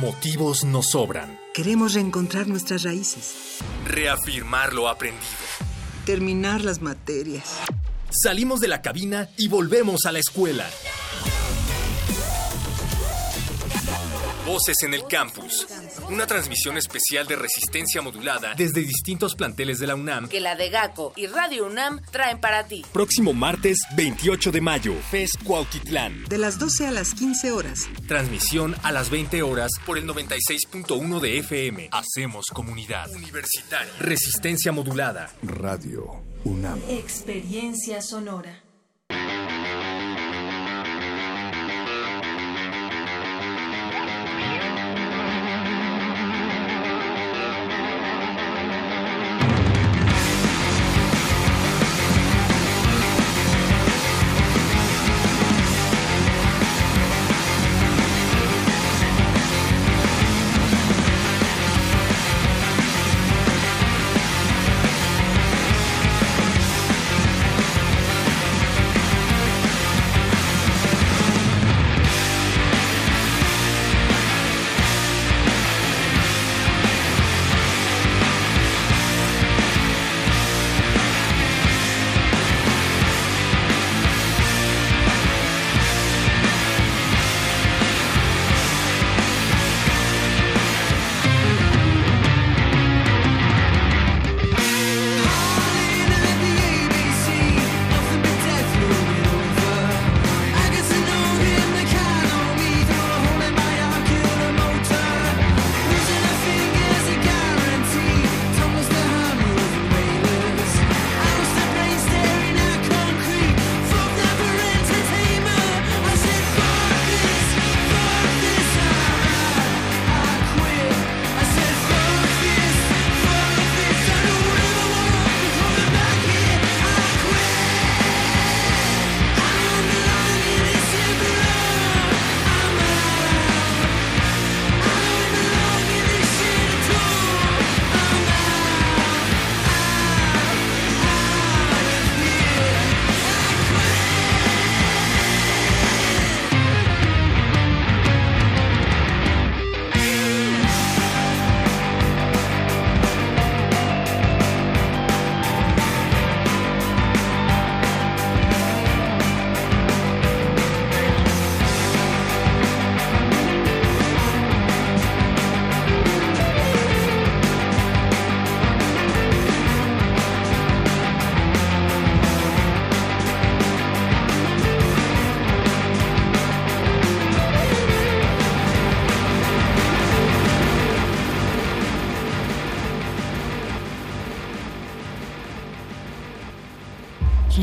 Motivos nos sobran. Queremos reencontrar nuestras raíces. Reafirmar lo aprendido. Terminar las materias. Salimos de la cabina y volvemos a la escuela. Voces en el Campus. Una transmisión especial de resistencia modulada desde distintos planteles de la UNAM. Que la de GACO y Radio UNAM traen para ti. Próximo martes 28 de mayo, FES Cuautitlán. De las 12 a las 15 horas. Transmisión a las 20 horas por el 96.1 de FM. Hacemos comunidad. Universitaria. Resistencia modulada. Radio UNAM. Experiencia sonora.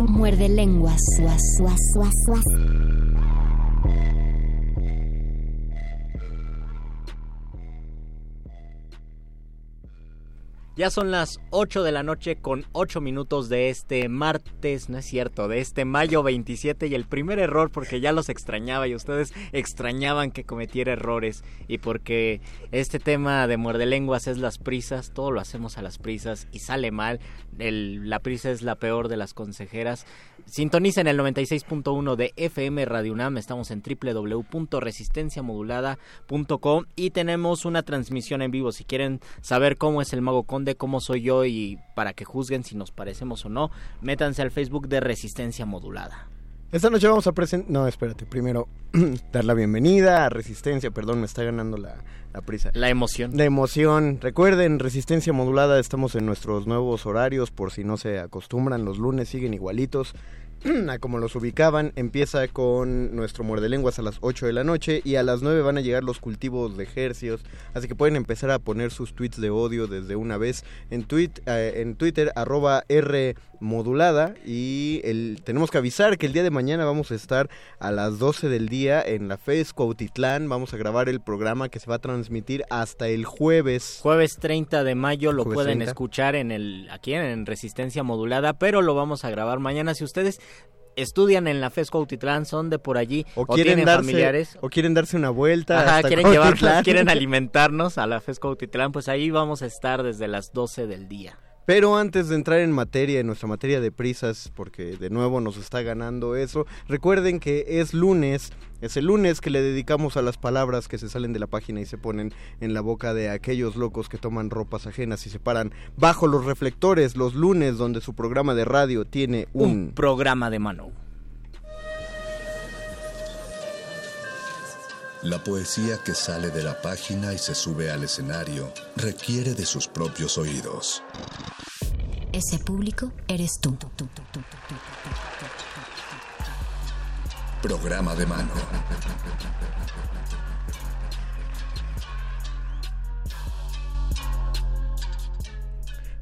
Muerde lenguas. Ya son las 8 de la noche con 8 minutos de este martes, no es cierto, de este mayo 27 y el primer error porque ya los extrañaba y ustedes extrañaban que cometiera errores y porque este tema de muerde lenguas es las prisas, todo lo hacemos a las prisas y sale mal, la prisa es la peor de las consejeras. Sintonicen el 96.1 de FM Radio UNAM, estamos en www.resistenciamodulada.com y tenemos una transmisión en vivo. Si quieren saber cómo es el Mago Conde, cómo soy yo y para que juzguen si nos parecemos o no, métanse al Facebook de Resistencia Modulada. Esta noche vamos a presentar... No, espérate, primero dar la bienvenida a Resistencia, perdón, me está ganando la, la prisa. La emoción. La emoción. Recuerden, Resistencia Modulada, estamos en nuestros nuevos horarios, por si no se acostumbran, los lunes siguen igualitos. a como los ubicaban, empieza con nuestro muerde lenguas a las 8 de la noche y a las 9 van a llegar los cultivos de ejercios, así que pueden empezar a poner sus tweets de odio desde una vez en, tweet, eh, en Twitter arroba R modulada y el, tenemos que avisar que el día de mañana vamos a estar a las 12 del día en la FES Cuautitlán, vamos a grabar el programa que se va a transmitir hasta el jueves. Jueves 30 de mayo lo pueden escuchar en el aquí en Resistencia Modulada, pero lo vamos a grabar mañana. Si ustedes estudian en la FESCO Autitlán, son de por allí o, quieren tienen familiares. o quieren darse una vuelta, Ajá, quieren llevarnos, quieren alimentarnos a la FESCO Autitlán, pues ahí vamos a estar desde las 12 del día. Pero antes de entrar en materia, en nuestra materia de prisas, porque de nuevo nos está ganando eso, recuerden que es lunes, es el lunes que le dedicamos a las palabras que se salen de la página y se ponen en la boca de aquellos locos que toman ropas ajenas y se paran bajo los reflectores los lunes donde su programa de radio tiene un, un programa de mano. La poesía que sale de la página y se sube al escenario requiere de sus propios oídos. Ese público eres tú. Programa de mano.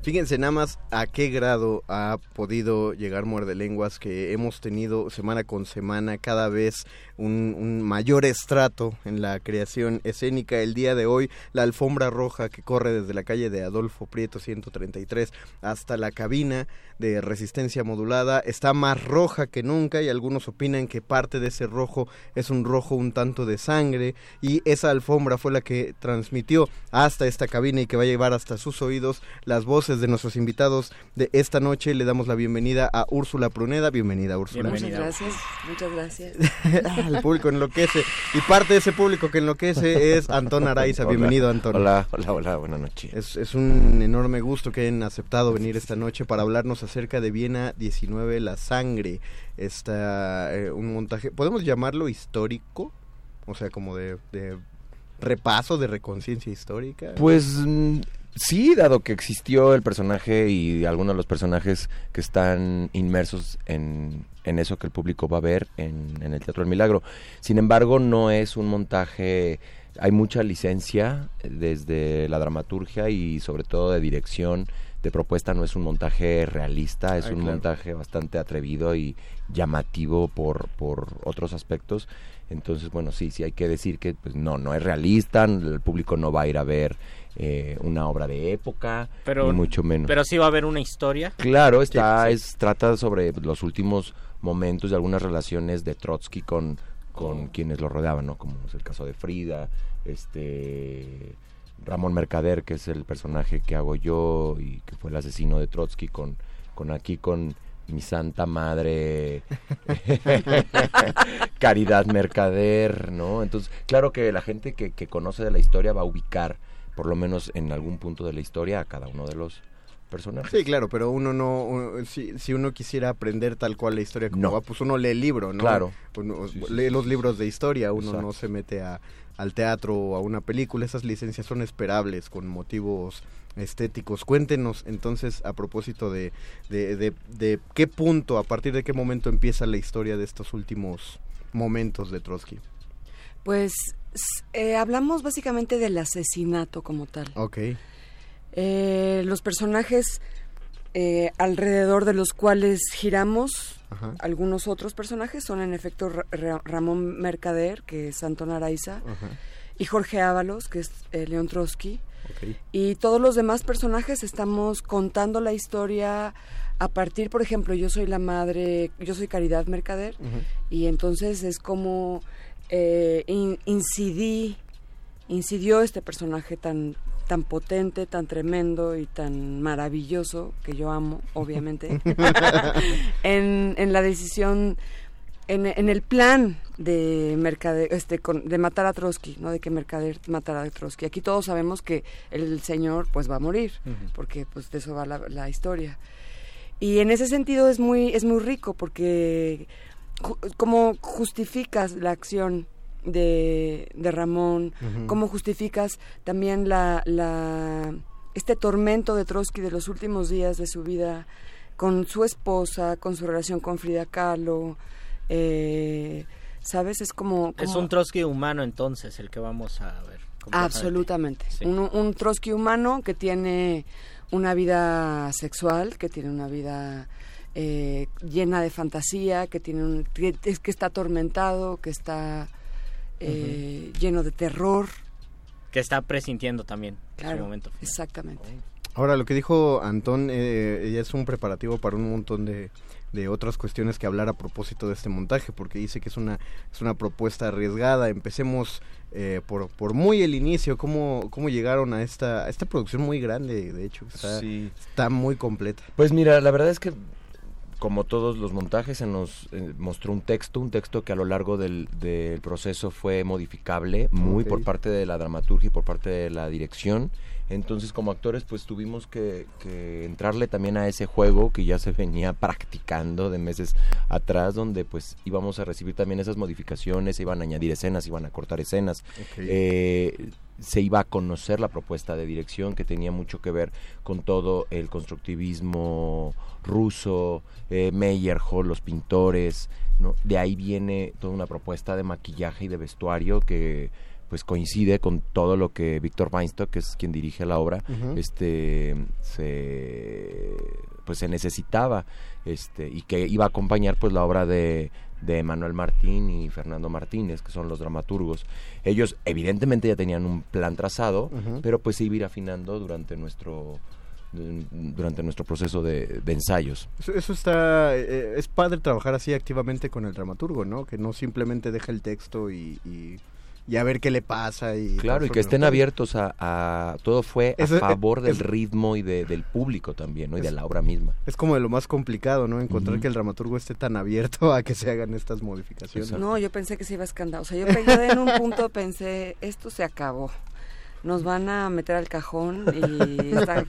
Fíjense nada más a qué grado ha podido llegar Muerde Lenguas que hemos tenido semana con semana cada vez un, mayor estrato en la creación escénica. El día de hoy, la alfombra roja que corre desde la calle de Adolfo Prieto 133 hasta la cabina de resistencia modulada está más roja que nunca y algunos opinan que parte de ese rojo es un rojo un tanto de sangre y esa alfombra fue la que transmitió hasta esta cabina y que va a llevar hasta sus oídos las voces de nuestros invitados de esta noche. Le damos la bienvenida a Úrsula Pruneda. Bienvenida, Úrsula. Muchas gracias, muchas gracias. El público enloquece. Y parte de ese público que enloquece es Antón Araiza. Bienvenido, Antón. Hola, hola, hola, buenas noches. Es, es un enorme gusto que hayan aceptado venir esta noche para hablarnos acerca de Viena 19, La Sangre. Está eh, un montaje, ¿podemos llamarlo histórico? O sea, como de, de repaso, de reconciencia histórica. Pues mm, Sí, dado que existió el personaje y algunos de los personajes que están inmersos en, eso que el público va a ver en, el Teatro del Milagro. Sin embargo, no es un montaje, hay mucha licencia desde la dramaturgia y sobre todo de dirección, de propuesta, no es un montaje realista, es un montaje bastante atrevido y llamativo por, por otros aspectos. Entonces, bueno, sí, sí hay que decir que pues, no, no es realista, el público no va a ir a ver eh, una obra de época, ni mucho menos. Pero sí va a haber una historia. Claro, está, es trata sobre los últimos momentos de algunas relaciones de Trotsky con, con quienes lo rodeaban, ¿no? Como es el caso de Frida, este Ramón Mercader, que es el personaje que hago yo y que fue el asesino de Trotsky, con, con aquí con mi santa madre Caridad Mercader, ¿no? Entonces, claro que la gente que, que conoce de la historia va a ubicar por lo menos en algún punto de la historia a cada uno de los personajes. Sí, claro, pero uno no, si, si uno quisiera aprender tal cual la historia como va, pues uno lee el libro, ¿no? Claro. lee los libros de historia, uno no se mete a, al teatro o a una película, esas licencias son esperables con motivos estéticos. Cuéntenos entonces a propósito de, de, de, de qué punto, a partir de qué momento empieza la historia de estos últimos momentos de Trotsky. Pues eh, hablamos básicamente del asesinato como tal. Ok. Eh, los personajes eh, alrededor de los cuales giramos, algunos otros personajes son en efecto Ramón Mercader, que es Antón Araiza, y Jorge Ábalos, que es León Trotsky. Y todos los demás personajes estamos contando la historia a partir, por ejemplo, yo soy la madre, yo soy Caridad Mercader, y entonces es como eh, incidí, incidió este personaje tan tan potente, tan tremendo y tan maravilloso, que yo amo, obviamente, en, en la decisión en, el plan de Mercader, este, de matar a Trotsky, no de que Mercader matara a Trotsky. Aquí todos sabemos que el señor pues va a morir, porque pues de eso va la, historia. Y en ese sentido es muy es muy rico porque como justificas la acción de, de Ramón, cómo justificas también la, la este tormento de Trotsky de los últimos días de su vida con su esposa, con su relación con Frida Kahlo, eh, ¿Sabes? Es como, Es un Trotsky humano entonces el que vamos a ver. Absolutamente. Un, un Trotsky humano que tiene una vida sexual, que tiene una vida eh, llena de fantasía, que tiene un, que, que está atormentado, que está eh, lleno de terror. Que está presintiendo también claro, momento. Exactamente. Ahora, lo que dijo Antón eh, es un preparativo para un montón de, de otras cuestiones que hablar a propósito de este montaje, porque dice que es una, es una propuesta arriesgada. Empecemos eh, por, por muy el inicio, cómo, cómo llegaron a esta, esta producción muy grande, de hecho, está, está muy completa. Pues mira, la verdad es que como todos los montajes, se nos eh, mostró un texto, un texto que a lo largo del, del proceso fue modificable, muy por parte de la dramaturgia y por parte de la dirección. Entonces, como actores, pues tuvimos que, entrarle también a ese juego que ya se venía practicando de meses atrás, donde pues íbamos a recibir también esas modificaciones, se iban a añadir escenas, iban a cortar escenas. Eh, se iba a conocer la propuesta de dirección que tenía mucho que ver con todo el constructivismo ruso, eh, Meyerhold, los pintores, ¿no? De ahí viene toda una propuesta de maquillaje y de vestuario que pues coincide con todo lo que Víctor Weinstock, que es quien dirige la obra, este se pues se necesitaba este y que iba a acompañar pues la obra de de Manuel Martín y Fernando Martínez, que son los dramaturgos. Ellos evidentemente ya tenían un plan trazado, pero pues se iba a ir afinando durante nuestro durante nuestro proceso de, ensayos. Eso, está, eh, es padre trabajar así activamente con el dramaturgo, ¿no? Que no simplemente deja el texto y y a ver qué le pasa. y Claro, y que estén abiertos a, Todo fue a favor del ritmo y del público también, ¿no? Y de la obra misma. Es como de lo más complicado, ¿no? Encontrar que el dramaturgo esté tan abierto a que se hagan estas modificaciones. No, yo pensé que se iba a escandar. O sea, yo, en un punto pensé, esto se acabó nos van a meter al cajón y está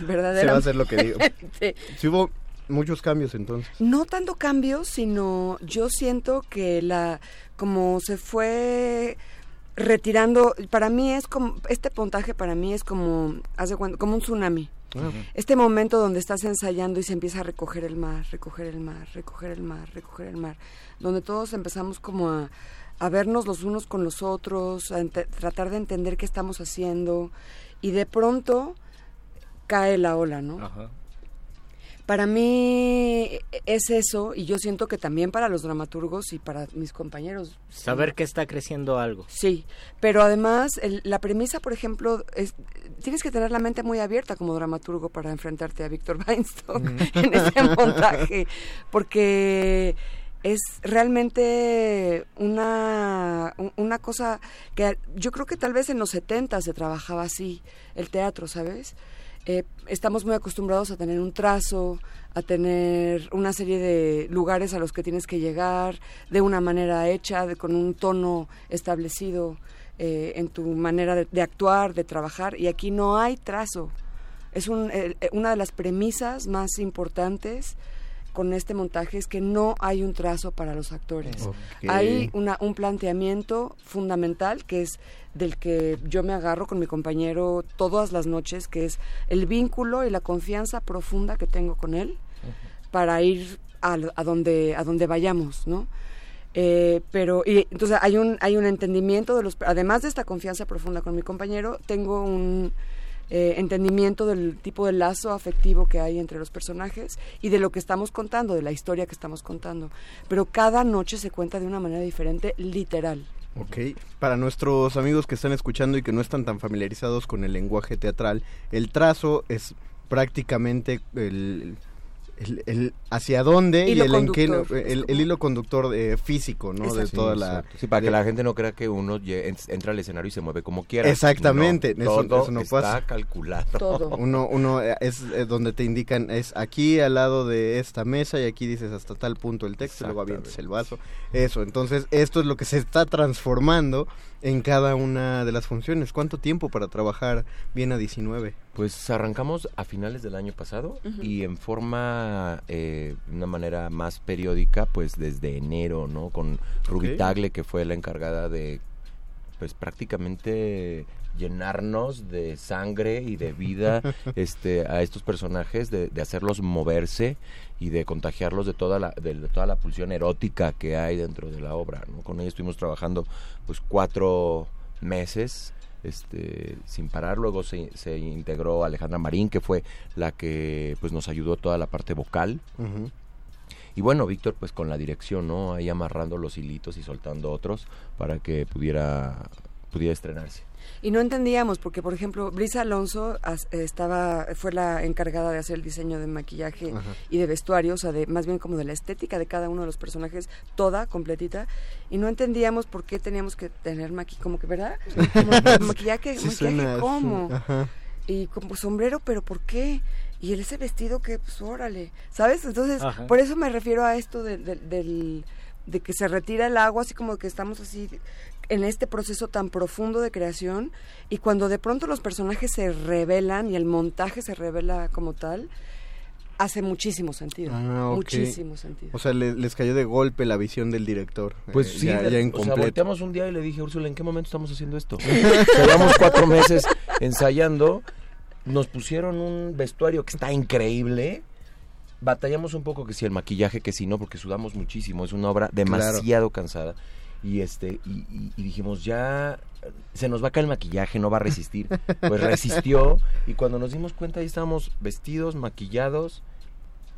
verdaderamente... Se va a hacer lo que digo. sí. hubo muchos cambios entonces. No tanto cambios, sino yo siento que la como se fue retirando, para mí es como, este puntaje para mí es como, hace como un tsunami. Este momento donde estás ensayando y se empieza a recoger el mar, recoger el mar, recoger el mar, recoger el mar, donde todos empezamos como a, a vernos los unos con los otros, a tratar de entender qué estamos haciendo y de pronto cae la ola, ¿no? Para mí es eso y yo siento que también para los dramaturgos y para mis compañeros. Saber que está creciendo algo. Sí, pero además la premisa, por ejemplo, es, tienes que tener la mente muy abierta como dramaturgo para enfrentarte a Víctor Weinstock en ese montaje, porque es realmente una, una cosa que yo creo que tal vez en los 70 se trabajaba así, el teatro, ¿sabes? Eh, estamos muy acostumbrados a tener un trazo, a tener una serie de lugares a los que tienes que llegar de una manera hecha, con un tono establecido eh, en tu manera de, actuar, de trabajar, y aquí no hay trazo. Es eh, una de las premisas más importantes con este montaje es que no hay un trazo para los actores. Hay una, un planteamiento fundamental que es del que yo me agarro con mi compañero todas las noches, que es el vínculo y la confianza profunda que tengo con él para ir a, donde a donde vayamos, ¿no? Eh, pero y entonces hay un hay un entendimiento de los además de esta confianza profunda con mi compañero tengo un eh, entendimiento del tipo de lazo afectivo que hay entre los personajes y de lo que estamos contando, de la historia que estamos contando. Pero cada noche se cuenta de una manera diferente, literal. Ok, para nuestros amigos que están escuchando y que no están tan familiarizados con el lenguaje teatral, el trazo es prácticamente el, el, el hacia dónde Hilo y el, en qué- el, el hilo conductor eh, físico, ¿no? De Sí, toda la... Sí, para que de- la gente no crea que uno entra al escenario y se mueve como quiera. Exactamente, No, eso- todo eso no está pasa. calculado. Uno, uno eh, es eh, donde te indican, es aquí al lado de esta mesa y aquí dices hasta tal punto el texto, y luego avientes el vaso. Eso, entonces esto es lo que se está transformando en cada una de las funciones. ¿Cuánto tiempo para trabajar bien a 19? Pues arrancamos a finales del año pasado y en forma, eh, de una manera más periódica, pues desde enero, ¿no? Con Ruby Ok. Tagle, que fue la encargada de, pues prácticamente llenarnos de sangre y de vida este a estos personajes de, de hacerlos moverse y de contagiarlos de toda la de, de toda la pulsión erótica que hay dentro de la obra ¿no? con ella estuvimos trabajando pues cuatro meses este sin parar luego se, se integró Alejandra Marín que fue la que pues nos ayudó toda la parte vocal y bueno, Víctor, pues con la dirección, ¿no? Ahí amarrando los hilitos y soltando otros para que pudiera, pudiera estrenarse. Y no entendíamos, porque por ejemplo, Brisa Alonso as- estaba, fue la encargada de hacer el diseño de maquillaje Ajá. y de vestuario, o sea, de, más bien como de la estética de cada uno de los personajes, toda, completita, y no entendíamos por qué teníamos que tener maquillaje, como que, ¿verdad? Como, maquillaje, Sí maquillaje, ¿cómo? Ajá. Y como sombrero, pero ¿por qué? Y ese vestido que, pues órale, ¿sabes? Entonces, Ajá. por eso me refiero a esto de, de- del, de que se retira el agua, así como que estamos así en este proceso tan profundo de creación y cuando de pronto los personajes se revelan y el montaje se revela como tal, hace muchísimo sentido. Ah, ok. Muchísimo sentido. O sea, le- les cayó de golpe la visión del director. Pues eh, sí, ya, ya o sea, volteamos un día y le dije, Úrsula, ¿en qué momento estamos haciendo esto? Llevamos cuatro meses ensayando, nos pusieron un vestuario que está increíble, batallamos un poco que si el maquillaje, que si no, porque sudamos muchísimo, es una obra demasiado cansada. Y este, y, y- y dijimos, ya se nos va a caer el maquillaje, no va a resistir. Pues resistió, y cuando nos dimos cuenta ahí estábamos vestidos, maquillados,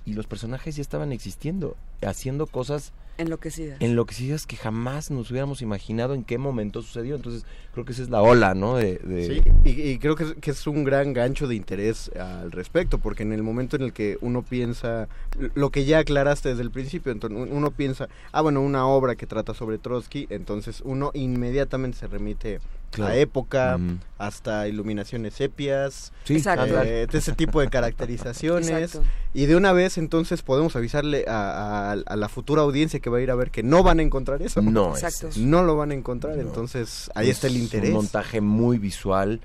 y los personajes ya estaban existiendo, haciendo cosas Enloquecida. enloquecidas que jamás nos hubiéramos imaginado en qué momento sucedió. Entonces, creo que esa es la ola, ¿no? De, de- Sí, y, y creo que es, que es un gran gancho de interés al respecto, porque en el momento en el que uno piensa, lo que ya aclaraste desde el principio, entonces un- uno piensa, ah, bueno, una obra que trata sobre Trotsky, entonces uno inmediatamente se remite Claro. a época, hasta iluminaciones sepias, Sí, Exacto. eh, de ese tipo de caracterizaciones, Exacto. y de una vez entonces podemos avisarle a, a- a la futura audiencia que va a ir a ver que no van a encontrar eso. No Exacto. No lo van a encontrar, No. entonces ahí Es está el interés. Un montaje muy visual,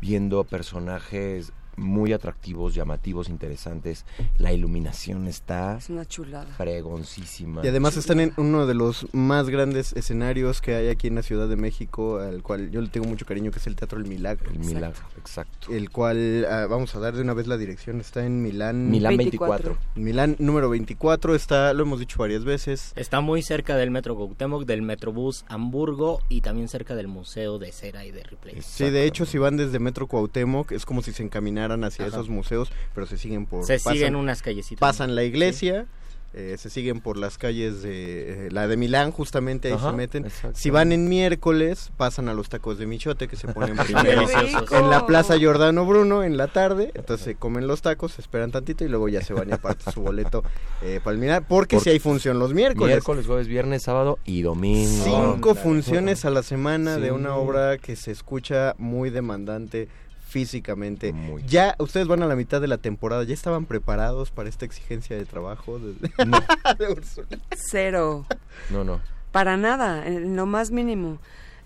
viendo personajes muy atractivos, llamativos, interesantes. La iluminación está Es una chulada. fregoncísima. Y además están en uno de los más grandes escenarios que hay aquí en la Ciudad de México, al cual yo le tengo mucho cariño, que es el Teatro El Milagro. El milagro, exacto. El cual, ah, vamos a dar de una vez la dirección, está en Milán. Milán 24. 24. Milán número 24, está, lo hemos dicho varias veces. Está muy cerca del Metro Cuauhtémoc, del Metrobús Hamburgo y también cerca del Museo de Cera y de Ripley. Sí, de hecho, si van desde Metro Cuauhtémoc, es como si se encaminaran hacia Ajá. esos museos, pero se siguen por... Se pasan- siguen unas callecitas. Pasan la iglesia, eh, se siguen por las calles de... eh, la de Milán, justamente ahí Ajá, se meten. Si van en miércoles, pasan a los tacos de michote que se ponen primero en la Plaza Giordano Bruno en la tarde. Entonces se comen los tacos, esperan tantito y luego ya se van y apartan su boleto eh, para el Milán. Porque Por- si hay función los miércoles. Miércoles, jueves, viernes, sábado y domingo. Cinco funciones a la semana de una obra que se escucha muy demandante físicamente. Muy. Ya ustedes van a la mitad de la temporada, ¿ya estaban preparados para esta exigencia de trabajo? de- No, de Úrsula? Cero. no, no. Para nada, en lo más mínimo.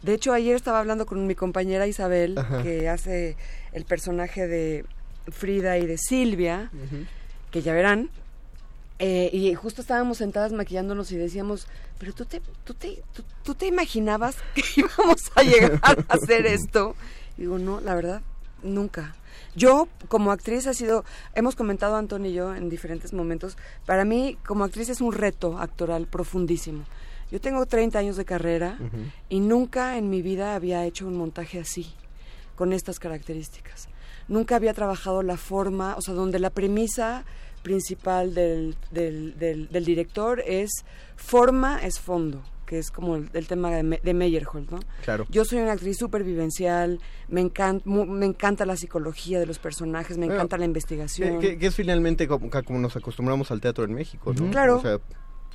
De hecho, ayer estaba hablando con mi compañera Isabel, Ajá. que hace el personaje de Frida y de Silvia, que ya verán. eh, y justo estábamos sentadas maquillándonos y decíamos, pero tú te, tú te, tú, tú te imaginabas que íbamos a llegar a hacer esto. Y digo, no, la verdad, nunca. Yo, como actriz, ha sido, hemos comentado Antonio y yo en diferentes momentos, para mí, como actriz es un reto actoral profundísimo. Yo tengo 30 años de carrera y nunca en mi vida había hecho un montaje así, con estas características. Nunca había trabajado la forma, o sea, donde la premisa principal del, del, del, del director es forma es fondo. Que es como el, el tema de, Me- de Meyerhold, ¿no? Claro. Yo soy una actriz súper vivencial, me, encan- mu- me encanta la psicología de los personajes, me Bueno, encanta la investigación. Que, es finalmente como, nos acostumbramos al teatro en México. Claro. O sea,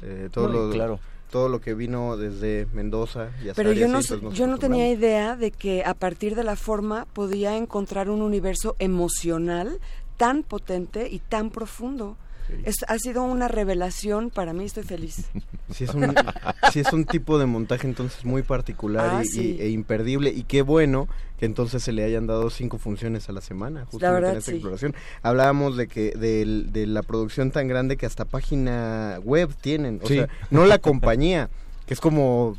eh, todo, No, lo, claro. todo lo que vino desde Mendoza y Pero yo no, yo no tenía idea de que a partir de la forma podía encontrar un universo emocional tan potente y tan profundo. Es, ha sido una revelación para mí, estoy feliz. Sí es, un, sí es un tipo de montaje entonces muy particular Ah, y, sí. y- e imperdible y qué bueno que entonces se le hayan dado cinco funciones a la semana justamente verdad, en esta sí. exploración. Hablábamos de que del- de la producción tan grande que hasta página web tienen, o Sí. sea, no la compañía, que es como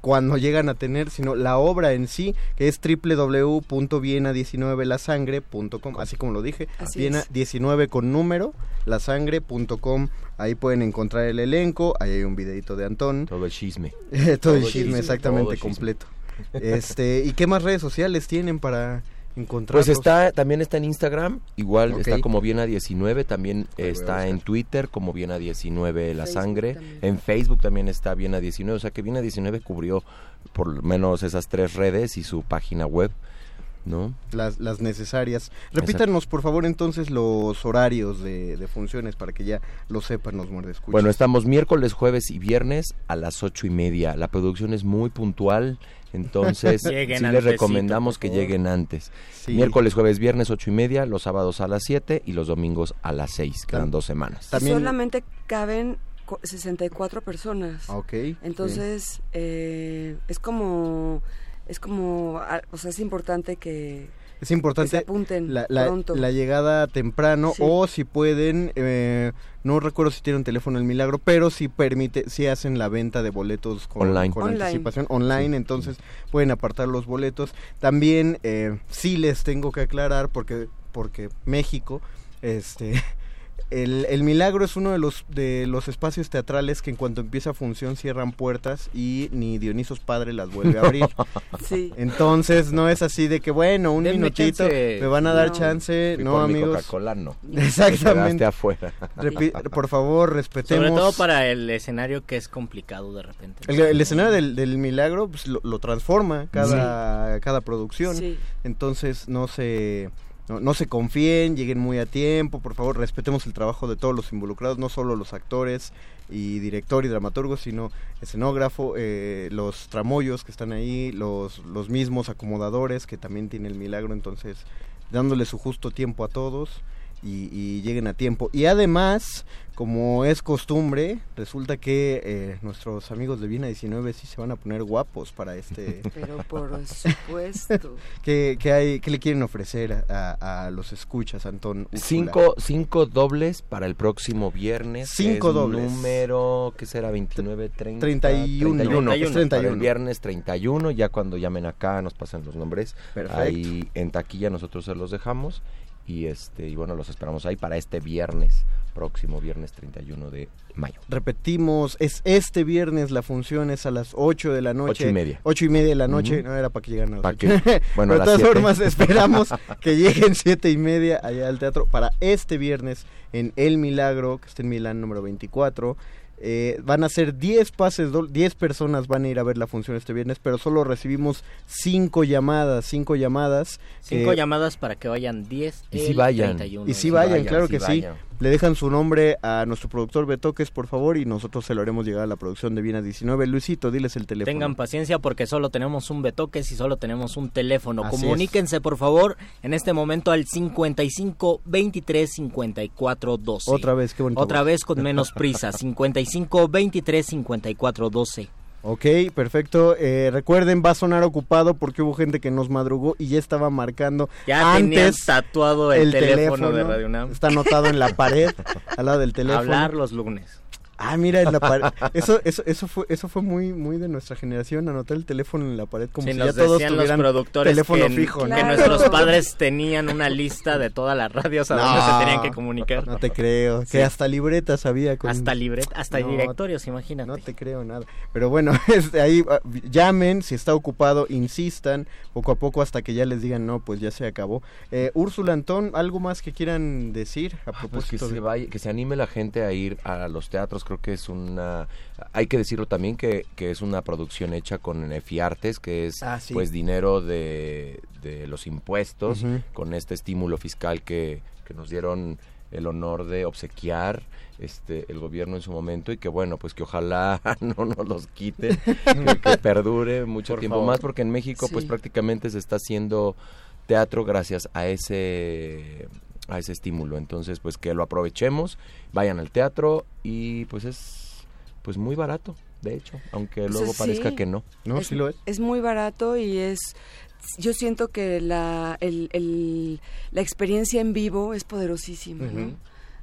cuando llegan a tener, sino la obra en sí, que es www.viena19lasangre.com, así como lo dije, Así Viena es. 19 con número, lasangre.com, ahí pueden encontrar el elenco, ahí hay un videito de Antón. Todo el chisme. todo, el chisme, chisme, exactamente chisme. completo. Este, ¿y qué más redes sociales tienen para encontrar? Pues está, también está en Instagram, igual está como Viena 19, también a está en. Twitter como Viena 19 La Facebook Sangre, también. en Facebook también está Viena 19, o sea que Viena 19 cubrió por lo menos esas tres redes y su página web, ¿no? las, las necesarias. Repítanos, por favor, entonces los horarios de, de funciones para que ya lo sepan los muerde escuchas. Bueno, estamos miércoles, jueves y viernes a las ocho y media. La producción es muy puntual, entonces sí les recomendamos que lleguen antes. Sí. Miércoles, jueves, viernes ocho y media, los sábados a las siete y los domingos a las seis. Quedan dos semanas. También- Solamente caben cu- 64 personas. Ah, Ok. Entonces, eh, es como, es como, o sea, es importante que, Es que se importante apunten la, la- pronto. la llegada temprano Sí. o si pueden, eh, no recuerdo si tienen teléfono el milagro, pero si permite, si hacen la venta de boletos con, Online. con Online. anticipación online, entonces pueden apartar los boletos. También eh, sí les tengo que aclarar porque porque México, este El, el Milagro es uno de los de los espacios teatrales que en cuanto empieza función cierran puertas y ni Dionisos padre las vuelve a abrir. Sí. Entonces no es así de que bueno, un Denme minutito, chance. me van a dar No. chance, Fui no por amigos. Coca-Cola no. Exactamente. Quedaste afuera. Repi- por favor, respetemos. Sobre todo para el escenario que es complicado de repente. El, el escenario del, del milagro pues, lo, lo transforma cada, cada producción. Sí. Entonces no se, no, no se confíen, lleguen muy a tiempo, por favor, respetemos el trabajo de todos los involucrados, no solo los actores y director y dramaturgo, sino escenógrafo, eh, los tramoyos que están ahí, los, los mismos acomodadores que también tiene el milagro, entonces dándole su justo tiempo a todos y lleguen a tiempo. Y además, como es costumbre, resulta que eh, nuestros amigos de Viena 19 sí se van a poner guapos para este... Pero por supuesto. ¿Qué, qué hay, ¿Qué le quieren ofrecer a, a los escuchas, Antón? Cinco, cinco dobles para el próximo viernes. Cinco es dobles. Número, ¿qué será? 29, 30. 31. 31. Es Para 31. el viernes 31, ya cuando llamen acá nos pasan los nombres. Perfecto. Ahí en taquilla nosotros se los dejamos. Y este y bueno, los esperamos ahí para este viernes, próximo viernes 31 de mayo. Repetimos, es este viernes, la función es a las 8 de la noche. Ocho y media. 8 y media de la noche, Ujú. no era para que llegaran a las Pa' 8. que- bueno, de todas formas, esperamos que lleguen 7 y media allá al teatro para este viernes en El Milagro, que está en Milán número 24. Eh, van a ser 10 pases, do- 10 personas van a ir a ver la función este viernes, pero solo recibimos 5 llamadas, 5 llamadas. Cinco que- llamadas para que vayan 10 Y si vayan. 31. Y sí vayan, vayan, claro sí que vayan. sí. Le dejan su nombre a nuestro productor Betoques, por favor, y nosotros se lo haremos llegar a la producción de Viena 19. Luisito, diles el teléfono. Tengan paciencia porque solo tenemos un betoques y solo tenemos un teléfono. Así Comuníquense por favor en este momento al 55 23 54 12. Otra vez, qué bonito. Otra vez con menos prisa. 55 23 54 12. Ok, perfecto. Eh, recuerden, va a sonar ocupado porque hubo gente que nos madrugó y ya estaba marcando Ya antes tatuado el, teléfono, de Radio UNAM. Está anotado en la pared, al lado del teléfono. Hablar los lunes. Ah, mira, en la pared. Eso, eso, eso fue, eso fue muy, muy de nuestra generación, anotar el teléfono en la pared como Sí, si nos ya todos decían los tuvieran productores teléfono que, fijo. que ¿no? Claro. nuestros padres tenían una lista de todas las radios a No. donde se tenían que comunicar. No te creo. Sí. Que hasta libretas había con... Hasta libret, hasta No, directorios, imagínate. No te creo nada. Pero bueno, este, ahí ah, llamen, si está ocupado, insistan, poco a poco hasta que ya les digan, no, pues ya se acabó. Eh, Úrsula, Antón, ¿algo más que quieran decir a Pues que propósito se, vaya, que se anime la gente a ir a los teatros creo que es una... Hay que decirlo también que, que es una producción hecha con Efiartes, que es Ah, sí. pues dinero de, de los impuestos, con este estímulo fiscal que, que nos dieron el honor de obsequiar este el gobierno en su momento y que bueno pues que ojalá no nos los quite que, que perdure mucho Por tiempo favor. más porque en México pues prácticamente se está haciendo teatro gracias a ese a ese estímulo entonces pues que lo aprovechemos vayan al teatro y pues es pues muy barato de hecho aunque Pues luego sí. parezca que no No, sí lo es. Es muy barato y es... Yo siento que la, el- el- la experiencia en vivo es poderosísima, ¿no?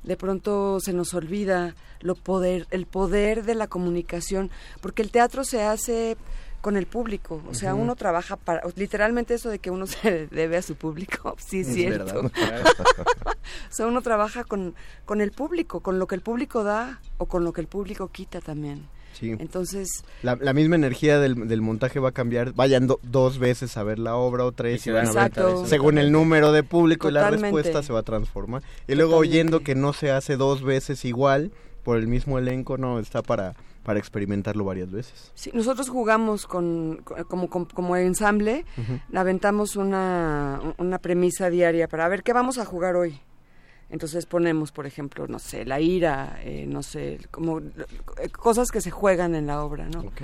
De pronto se nos olvida lo poder, el poder de la comunicación, porque el teatro se hace con el público, o sea, uno trabaja para, literalmente eso de que uno se debe a su público, sí es, Es cierto. verdad. o sea, uno trabaja con, con el público, con lo que el público da o con lo que el público quita también. Sí. Entonces, La, la misma energía del, del montaje va a cambiar. Vayan do- dos veces a ver la obra o tres Y van a ver Exacto. según el número de público y la respuesta se va a transformar. Y luego oyendo que no se hace dos veces igual por el mismo elenco, no, está para, para experimentarlo varias veces. Sí, nosotros jugamos con, como, como, como ensamble, aventamos una, una premisa diaria para ver qué vamos a jugar hoy. Entonces ponemos, por ejemplo, no sé, la ira, eh, no sé, como eh, cosas que se juegan en la obra, ¿no? Ok.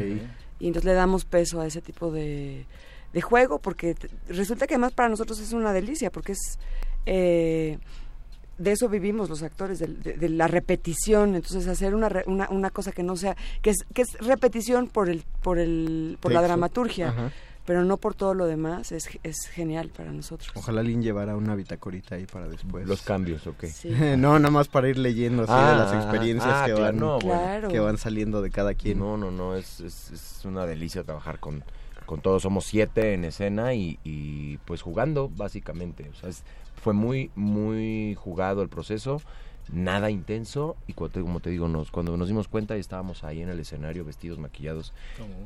Y entonces le damos peso a ese tipo de, de juego, porque resulta que además para nosotros es una delicia, porque es... eh, de eso vivimos los actores, del- de, de la repetición. Entonces hacer una, re- una, una cosa que no sea, que es, que es repetición por el, por el, por la dramaturgia, Ajá. pero no por todo lo demás, es, es genial para nosotros. Ojalá Lin llevara una bitacorita ahí para después. los cambios ok Sí. no, nada más para ir leyendo así Ah, de las experiencias ah, que, claro, van, no, bueno. Claro. que van saliendo de cada quien. No, no, no, es, es, es una delicia trabajar con, con todos. Somos siete en escena y, y, pues jugando, básicamente. O sea, es- fue muy, muy jugado el proceso, nada intenso. Y cu- como te digo, nos, cuando nos dimos cuenta y estábamos ahí en el escenario, vestidos, maquillados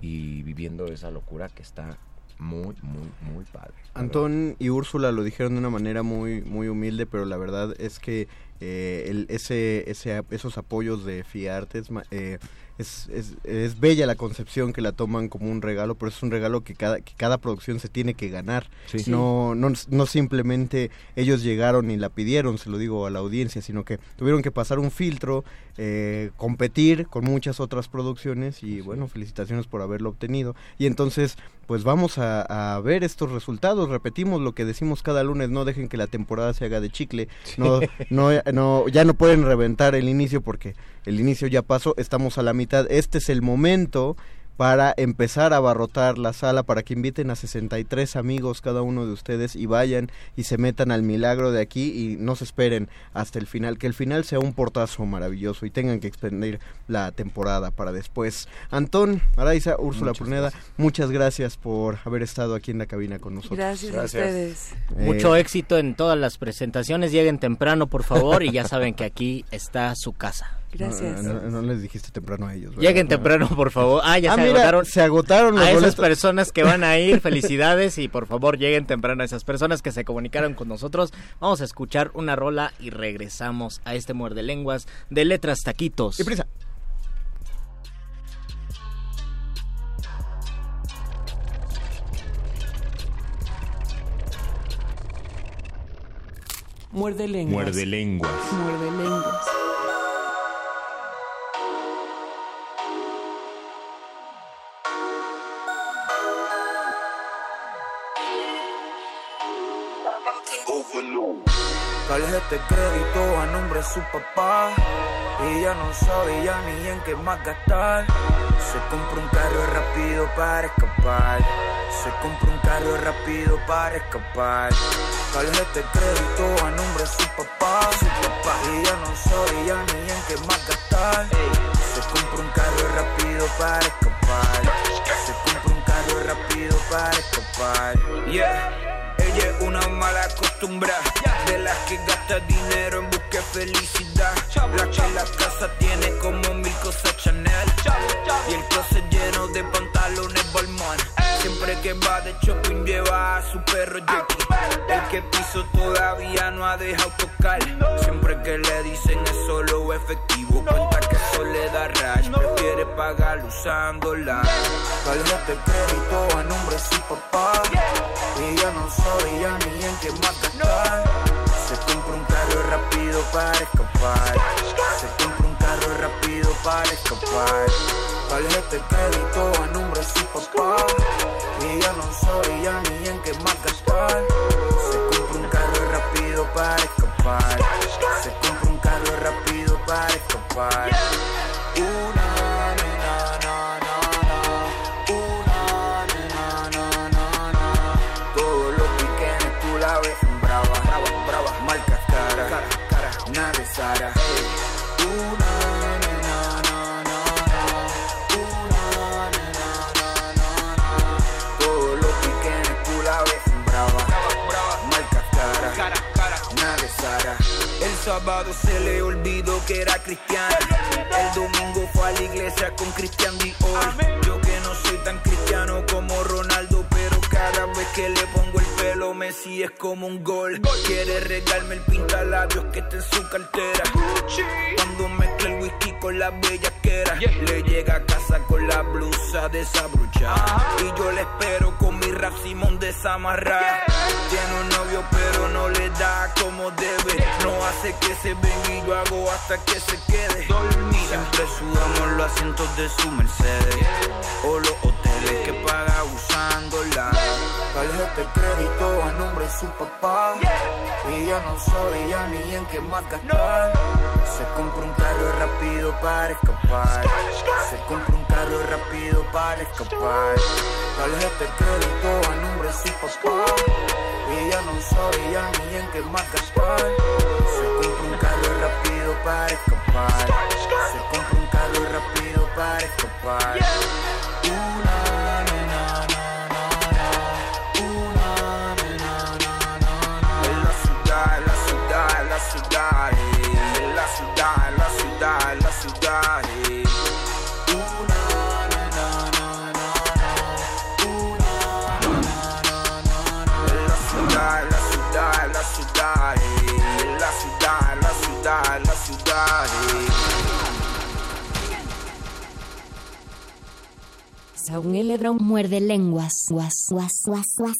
y viviendo esa locura que está muy, muy, muy padre. Antón y Úrsula lo dijeron de una manera muy muy humilde, pero la verdad es que eh, el, ese, ese esos apoyos de Fiartes ma- eh, es, es, es bella la concepción que la toman como un regalo, pero es un regalo que cada, que cada producción se tiene que ganar. Sí. No, no, no simplemente ellos llegaron y la pidieron, se lo digo a la audiencia, sino que tuvieron que pasar un filtro, eh, competir con muchas otras producciones y bueno, felicitaciones por haberlo obtenido. Y entonces, pues vamos a, a ver estos resultados. Repetimos lo que decimos cada lunes, no dejen que la temporada se haga de chicle. No, no, no, ya no pueden reventar el inicio porque el inicio ya pasó, estamos a la mitad. Este es el momento para empezar a abarrotar la sala, para que inviten a 63 amigos cada uno de ustedes y vayan y se metan al milagro de aquí y no se esperen hasta el final, que el final sea un portazo maravilloso y tengan que extender la temporada para después. Antón, Araiza, Úrsula Muchas Pruneda, muchas gracias por haber estado aquí en la cabina con nosotros. Gracias, Gracias. a ustedes. Eh, Mucho éxito en todas las presentaciones. Lleguen temprano, por favor, y ya saben que aquí está su casa. Gracias. No, no- no les dijiste temprano a ellos. ¿verdad? Lleguen temprano, por favor. Ah, ya Ah, se mira, agotaron. se agotaron los A esas personas que van a ir, felicidades y por favor lleguen temprano a esas personas que se comunicaron con nosotros. Vamos a escuchar una rola y regresamos a este muerde lenguas de letras taquitos. Y prisa. Muerde lenguas. Muerde lenguas. Muerde lenguas. Tarjeta de crédito a nombre de su papá. Y ya no sabe ya ni en qué más gastar. Se compra un carro rápido para escapar. Se compra un carro rápido para escapar. Tarjeta crédito a nombre de su papá. Su papá. Y ya no sabe ya ni en qué más gastar. Se compra un carro rápido para escapar. Se compra un carro rápido para escapar. Yeah. Ella es una mala costumbre de las que gasta dinero en busca de felicidad. La que la casa tiene como mil cosas Chanel y el closet lleno de pantalones. Siempre que va de shopping lleva a su perro Jackie. El que piso todavía no ha dejado tocar. Siempre que le dicen es solo efectivo, cuenta que eso le da pagar usándola. Tarjeta crédito a nombre de su papá. Y ya no sabe ya ni en qué más gastar. Se compra un carro rápido para escapar. Se compra un carro rápido para escapar. Tarjeta de crédito a nombre de su papá. Y ya no sabe ya ni en qué más gastar. Se compra un carro rápido para escapar. Se compra un carro rápido para escapar. Una brava, brava, brava. Marca cara, cara, cara. Nada de Sara. Una sábado se le olvidó que era cristiana. El domingo fue a la iglesia con Cristian Dior. Yo que no soy tan cristiano como Ronaldo, pero cada vez que le pongo el pelo, Messi es como un gol. Quiere regarme el pintalabios que está en su cartera. Cuando mezcla el whisky con la bellaquera, le llega a casa con la blusa desabrochada. Y yo le espero con mi rap Simón desamarrada. Tiene un novio, pero no le da como debe. No hace que se venga y yo hago hasta que se quede. Siempre sudamos los asientos de su Mercedes. O los que paga usándola. Tarjeta de crédito a nombre de su papá. Y ya no sabe ya ni en qué más gastar. Se compra un carro rápido para escapar. Se compra un carro rápido para escapar. Tarjeta de crédito a nombre de su papá. Y ya no sabe ya ni en qué más gastar. Se compra un carro rápido para escapar. Se compra un carro rápido para escapar. Una ciudad, la ciudad, la ciudad, eh. La ciudad, la ciudad, la ciudad, eh. En la ciudad, la ciudad, la ciudad, eh. Saúl Lebron muerde lenguas. Guas, guas, guas, guas.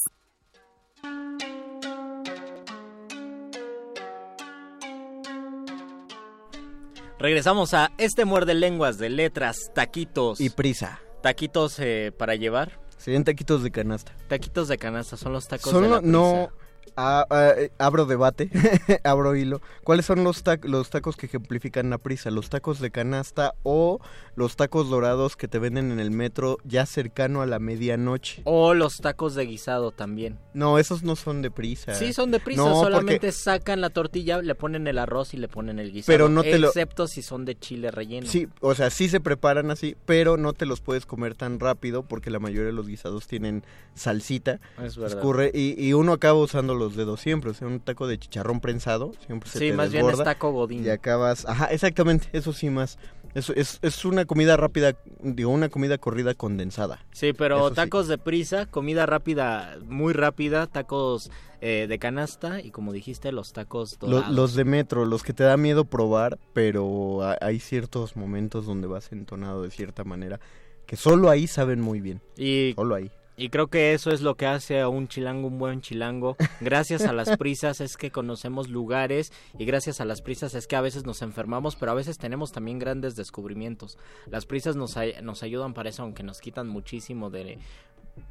Regresamos a este muerde lenguas de letras, taquitos. Y prisa. Taquitos eh, para llevar. Serían taquitos de canasta. Taquitos de canasta son los tacos Son de la lo- no prisa. Ah, ah, eh, abro debate, abro hilo. ¿Cuáles son los, ta- los tacos que ejemplifican la prisa? ¿Los tacos de canasta o los tacos dorados que te venden en el metro ya cercano a la medianoche? O los tacos de guisado también. No, esos no son de prisa. Sí, son de prisa, No, porque- solamente sacan la tortilla, le ponen el arroz y le ponen el guisado. Pero no te lo- Excepto si son de chile relleno. Sí, o sea, sí se preparan así, pero no te los puedes comer tan rápido porque la mayoría de los guisados tienen salsita, Es verdad. escurre y, y uno acaba usando los dedos siempre, o sea, un taco de chicharrón prensado siempre se Sí, te más bien es taco godín. y acabas, ajá, exactamente, eso sí más, eso es, es una comida rápida, digo, una comida corrida condensada. Sí, pero Eso sí. tacos de prisa, comida rápida, muy rápida, tacos eh, de canasta y como dijiste, los tacos Lo- dorados. los de metro, los que te da miedo probar, pero ha- hay ciertos momentos donde vas entonado de cierta manera que solo ahí saben muy bien. Y, Solo ahí. Y creo que eso es lo que hace a un chilango un buen chilango. Gracias a las prisas es que conocemos lugares y gracias a las prisas es que a veces nos enfermamos, pero a veces tenemos también grandes descubrimientos. Las prisas nos, nos ayudan para eso, aunque nos quitan muchísimo de...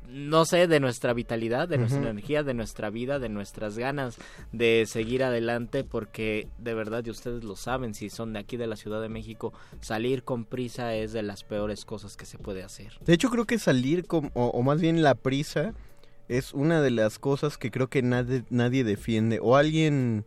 No sé, de nuestra vitalidad, de nuestra energía, de nuestra vida, de nuestras ganas de seguir adelante, porque de verdad, y ustedes lo saben, si son de aquí de la Ciudad de México, salir con prisa es de las peores cosas que se puede hacer. De hecho, creo que salir, con, o, o más bien la prisa, es una de las cosas que creo que nadie, nadie defiende. O alguien,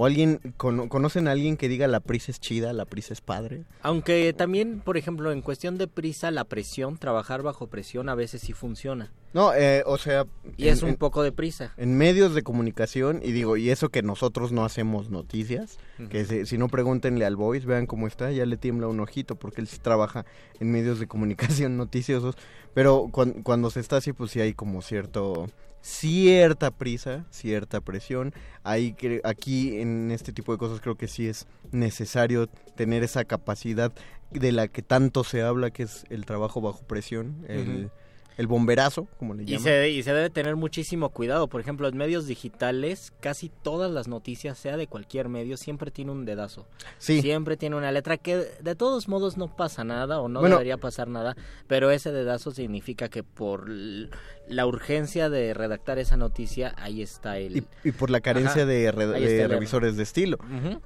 o alguien, cono- ¿conocen a alguien que diga la prisa es chida, la prisa es padre? Aunque también, por ejemplo, en cuestión de prisa, la presión, trabajar bajo presión a veces sí funciona. No, eh, o sea... Y es un poco de prisa. En medios de comunicación, y digo, y eso que nosotros no hacemos noticias, que si, si no pregúntenle al Voice, vean cómo está, ya le tiembla un ojito, porque él sí trabaja en medios de comunicación noticiosos, pero cuan- cuando se está así, pues sí hay como cierto cierta prisa, cierta presión. Ahí aquí en este tipo de cosas creo que sí es necesario tener esa capacidad de la que tanto se habla, que es el trabajo bajo presión, el, bomberazo, como le Y llaman. se, y se debe tener muchísimo cuidado. Por ejemplo, en medios digitales, casi todas las noticias, sea de cualquier medio, siempre tiene un dedazo. Sí. Siempre tiene una letra que de todos modos no pasa nada o no Bueno. debería pasar nada, pero ese dedazo significa que por la urgencia de redactar esa noticia, ahí está el... y, y por la carencia Ajá, de, re- de revisores de estilo.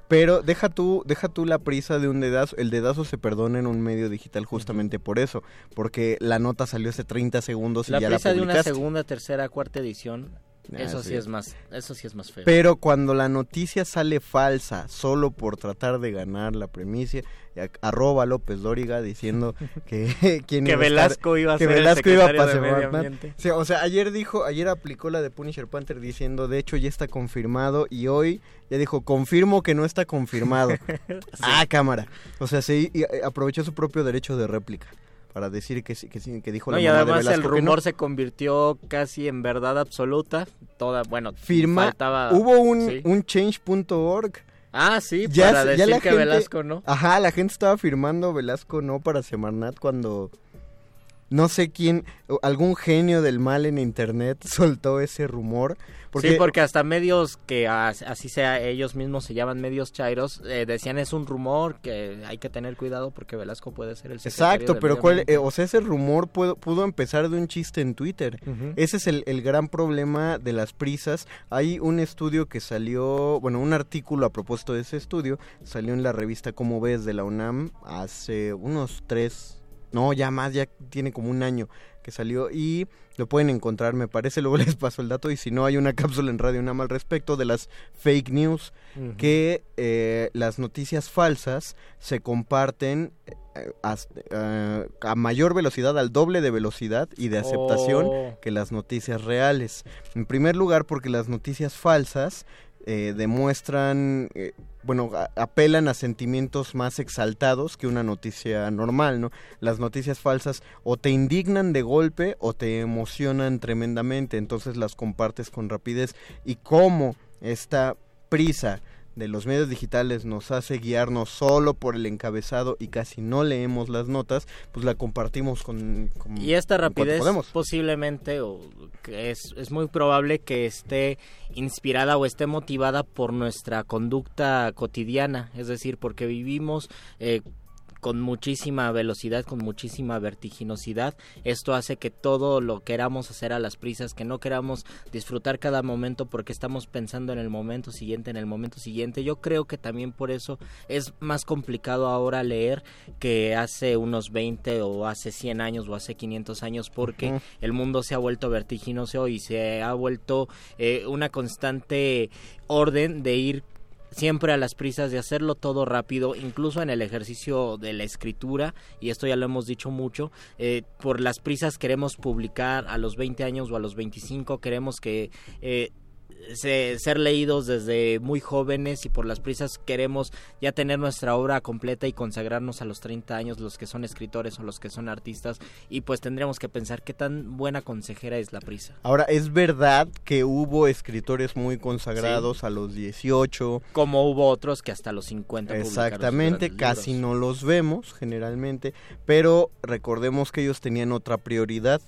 Pero deja tú, deja tú la prisa de un dedazo. El dedazo se perdona en un medio digital justamente por eso. Porque la nota salió hace 30 segundos y La ya la prisa de una segunda, tercera, cuarta edición, Ah, eso sí. sí es más, eso sí es más feo. Pero cuando la noticia sale falsa solo por tratar de ganar la premisa, y a- arroba López Dóriga diciendo que Que iba a estar- Velasco iba a que ser el Velasco iba a de pasar Medio Batman. Ambiente. Sí, o sea, ayer dijo, ayer aplicó la de Punisher Panther diciendo, de hecho ya está confirmado y hoy ya dijo, confirmo que no está confirmado. Ah, cámara. O sea, sí, y, eh, aprovechó su propio derecho de réplica para decir que que que dijo No, la y mamá de además el Velasco no. rumor se convirtió casi en verdad absoluta. Toda, bueno, Firma, faltaba- hubo un, sí. un change.org Ah, sí, ya, para decir ya la que gente, Velasco no. Ajá, la gente estaba firmando Velasco no para Semarnat cuando no sé quién, algún genio del mal en internet soltó ese rumor. Porque, Sí, porque hasta medios que as- así sea, ellos mismos se llaman medios chairos, eh, decían es un rumor que hay que tener cuidado porque Velasco puede ser el secretario Exacto, del pero cuál, eh, o sea, ese rumor pudo, pudo empezar de un chiste en Twitter. Ese es el, el gran problema de las prisas. Hay un estudio que salió, bueno, un artículo a propósito de ese estudio, salió en la revista Como ves de la UNAM hace unos tres, no, ya más, ya tiene como un año que salió y lo pueden encontrar, me parece, luego les paso el dato y si no hay una cápsula en Radio UNAM al respecto de las fake news, que eh, las noticias falsas se comparten eh, eh, a mayor velocidad, al doble de velocidad y de aceptación Oh. que las noticias reales. En primer lugar, porque las noticias falsas eh, demuestran, eh, bueno, apelan a sentimientos más exaltados que una noticia normal, ¿no? Las noticias falsas o te indignan de golpe o te emocionan tremendamente, entonces las compartes con rapidez. Y cómo esta prisa de los medios digitales nos hace guiarnos solo por el encabezado y casi no leemos las notas, pues la compartimos con... con- Y esta rapidez podemos. posiblemente, o que es, es muy probable que esté inspirada o esté motivada por nuestra conducta cotidiana, es decir, porque vivimos eh, con muchísima velocidad, con muchísima vertiginosidad. Esto hace que todo lo queramos hacer a las prisas, que no queramos disfrutar cada momento porque estamos pensando en el momento siguiente, en el momento siguiente. Yo creo que también por eso es más complicado ahora leer que hace unos 20 o hace 100 años o hace 500 años porque el mundo se ha vuelto vertiginoso y se ha vuelto eh, una constante orden de ir siempre a las prisas de hacerlo todo rápido, incluso en el ejercicio de la escritura, y esto ya lo hemos dicho mucho, eh, por las prisas queremos publicar a los 20 años o a los 25, queremos que... eh, se- ser leídos desde muy jóvenes y por las prisas queremos ya tener nuestra obra completa y consagrarnos a los 30 años los que son escritores o los que son artistas y pues tendríamos que pensar qué tan buena consejera es la prisa. Ahora, es verdad que hubo escritores muy consagrados a los 18. Como hubo otros que hasta los 50 publicaron sus Exactamente, casi libros. no los vemos generalmente, pero recordemos que ellos tenían otra prioridad.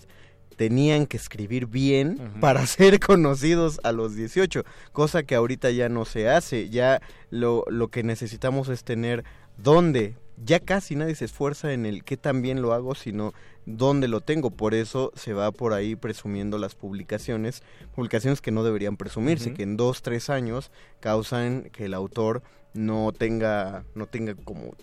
Tenían que escribir bien para ser conocidos a los 18, cosa que ahorita ya no se hace. Ya lo, lo que necesitamos es tener dónde. Ya casi nadie se esfuerza en el qué tan bien lo hago, sino dónde lo tengo. Por eso se va por ahí presumiendo las publicaciones, publicaciones que no deberían presumirse, que en dos, tres años causan que el autor no tenga, no tenga como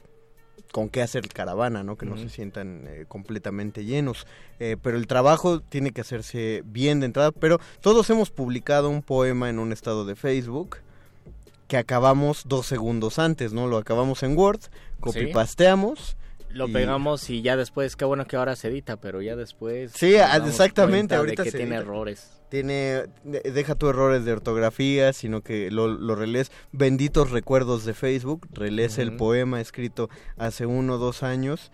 con qué hacer caravana, ¿no? Que no se sientan eh, completamente llenos. Eh, pero el trabajo tiene que hacerse bien de entrada. Pero todos hemos publicado un poema en un estado de Facebook que acabamos dos segundos antes, ¿no? Lo acabamos en Word, copy-pasteamos Lo Y- pegamos y ya después, qué bueno que ahora se edita, pero ya después... Sí, ah, exactamente, ahorita que se tiene edita. errores. Tiene, de- deja tu errores de ortografía, sino que lo, lo relees. Benditos recuerdos de Facebook, relees el poema escrito hace uno o dos años.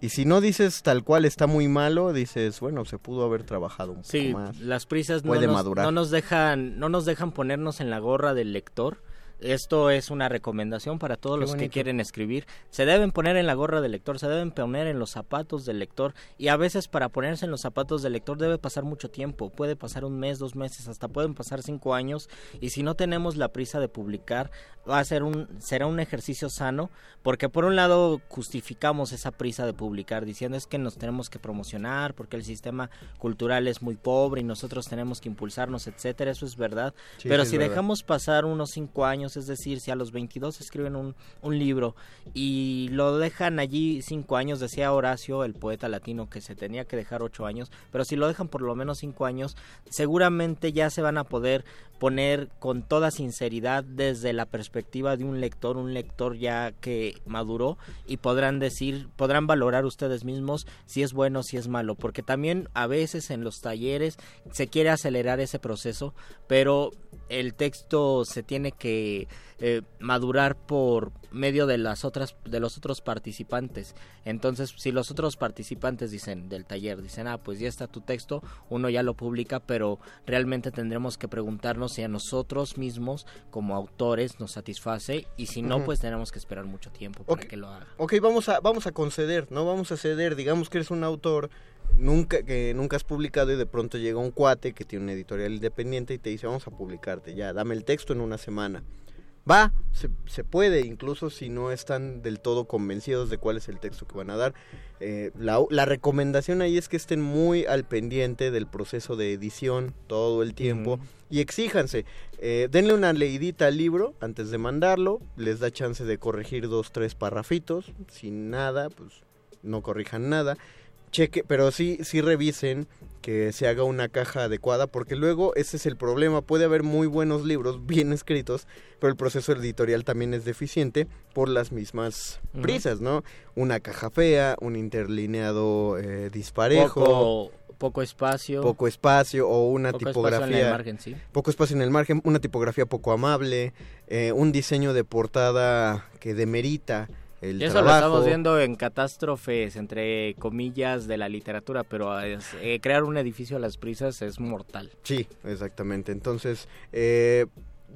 Y si no dices tal cual está muy malo, dices, bueno, se pudo haber trabajado un Sí, poco más. las prisas no Puede nos, madurar. no nos dejan, no nos dejan ponernos en la gorra del lector. Esto es una recomendación para todos Qué los que quieren escribir. Se deben poner en la gorra del lector, se deben poner en los zapatos del lector. Y a veces para ponerse en los zapatos del lector debe pasar mucho tiempo. Puede pasar un mes, dos meses, hasta pueden pasar cinco años. Y si no tenemos la prisa de publicar, va a ser un, será un ejercicio sano. Porque por un lado justificamos esa prisa de publicar diciendo es que nos tenemos que promocionar porque el sistema cultural es muy pobre y nosotros tenemos que impulsarnos, etcétera, eso es verdad. Sí, Pero sí si verdad. dejamos pasar unos cinco años, es decir, si a los 22 escriben un, libro y lo dejan allí cinco años, decía Horacio, el poeta latino, que se tenía que dejar ocho años, pero si lo dejan por lo menos cinco años, seguramente ya se van a poder poner con toda sinceridad desde la perspectiva de un lector, un lector ya que maduró y podrán decir, podrán valorar ustedes mismos si es bueno, si es malo, porque también a veces en los talleres se quiere acelerar ese proceso, pero el texto se tiene que eh, madurar por medio de las otras de los otros participantes. Entonces si los otros participantes dicen del taller dicen ah pues ya está tu texto uno ya lo publica pero realmente tendremos que preguntarnos si a nosotros mismos como autores nos satisface y si no pues tenemos que esperar mucho tiempo para que lo haga. Ok, vamos a, vamos a conceder, ¿no? Vamos a ceder, digamos que eres un autor nunca que nunca has publicado y de pronto llega un cuate que tiene una editorial independiente y te dice, vamos a publicarte, ya, dame el texto en una semana. Va, se, se puede, incluso si no están del todo convencidos de cuál es el texto que van a dar. Eh, la, la recomendación ahí es que estén muy al pendiente del proceso de edición todo el tiempo y exíjanse. Eh, denle una leidita al libro antes de mandarlo, les da chance de corregir dos, tres parrafitos, sin nada, pues no corrijan nada. Cheque, pero sí, sí revisen que se haga una caja adecuada, porque luego ese es el problema. Puede haber muy buenos libros, bien escritos, pero el proceso editorial también es deficiente por las mismas prisas, ¿no? Una caja fea, un interlineado eh, disparejo. poco, poco espacio poco espacio o una Poco espacio tipografía en el margen, sí. poco espacio en el margen una tipografía poco amable eh, un diseño de portada que demerita el Y eso lo estamos viendo en catástrofes, entre comillas, de la literatura, pero es- eh, crear un edificio a las prisas es mortal. sí exactamente entonces eh,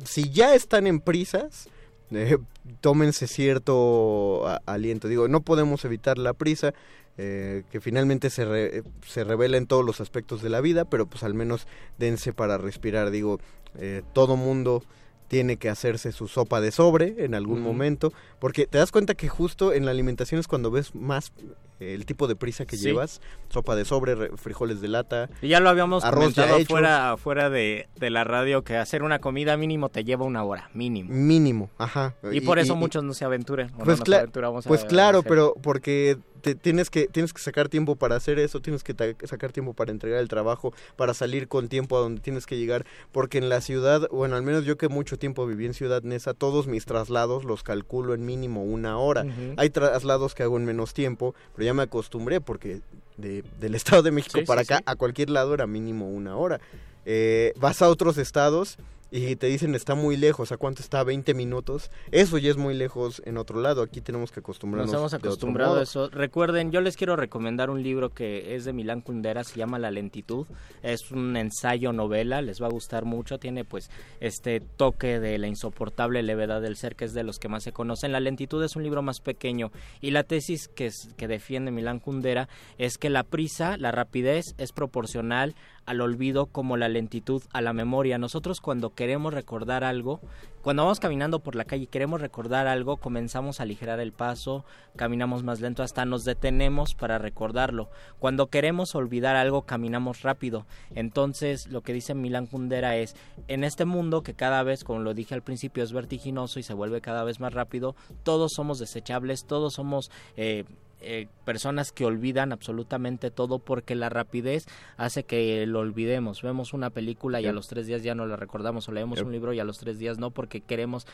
si ya están en prisas eh, tómense cierto aliento digo no podemos evitar la prisa eh, que finalmente se, re- se revela en todos los aspectos de la vida, pero pues al menos dense para respirar. Digo, eh, todo mundo tiene que hacerse su sopa de sobre en algún momento, porque te das cuenta que justo en la alimentación es cuando ves más eh, el tipo de prisa que Sí. llevas, sopa de sobre, re- frijoles de lata. Y ya lo habíamos arroz comentado fuera, fuera de, de la radio que hacer una comida mínimo te lleva una hora, mínimo. Mínimo, ajá. Y, por eso muchos no se aventuran. no Pues, aventuramos pues a claro, pero porque te, tienes que tienes que sacar tiempo para hacer eso, tienes que sacar tiempo para entregar el trabajo, para salir con tiempo a donde tienes que llegar, porque en la ciudad, bueno, al menos yo que mucho tiempo viví en Ciudad Neza, todos mis traslados los calculo en mínimo una hora. Hay traslados que hago en menos tiempo, pero ya me acostumbré porque de- del Estado de México Sí, para sí, acá sí. a cualquier lado era mínimo una hora. Eh, vas a otros estados y te dicen está muy lejos, ¿a cuánto está? 20 minutos. Eso ya es muy lejos en otro lado, aquí tenemos que acostumbrarnos. Nos hemos acostumbrado a eso. Recuerden, yo les quiero recomendar un libro que es de Milán Kundera, se llama La lentitud. Es un ensayo novela, les va a gustar mucho. Tiene pues este toque de la insoportable levedad del ser, que es de los que más se conocen. La lentitud es un libro más pequeño y la tesis que, es- que defiende Milán Kundera es que la prisa, la rapidez es proporcional al olvido como la lentitud a la memoria. Nosotros cuando queremos recordar algo, cuando vamos caminando por la calle y queremos recordar algo, comenzamos a aligerar el paso, caminamos más lento, hasta nos detenemos para recordarlo. Cuando queremos olvidar algo, caminamos rápido. Entonces, lo que dice Milan Kundera es, en este mundo que cada vez, como lo dije al principio, es vertiginoso y se vuelve cada vez más rápido, todos somos desechables, todos somos... eh, eh, personas que olvidan absolutamente todo porque la rapidez hace que lo olvidemos. Vemos una película y a los tres días ya no la recordamos o leemos Yep. un libro y a los tres días no porque queremos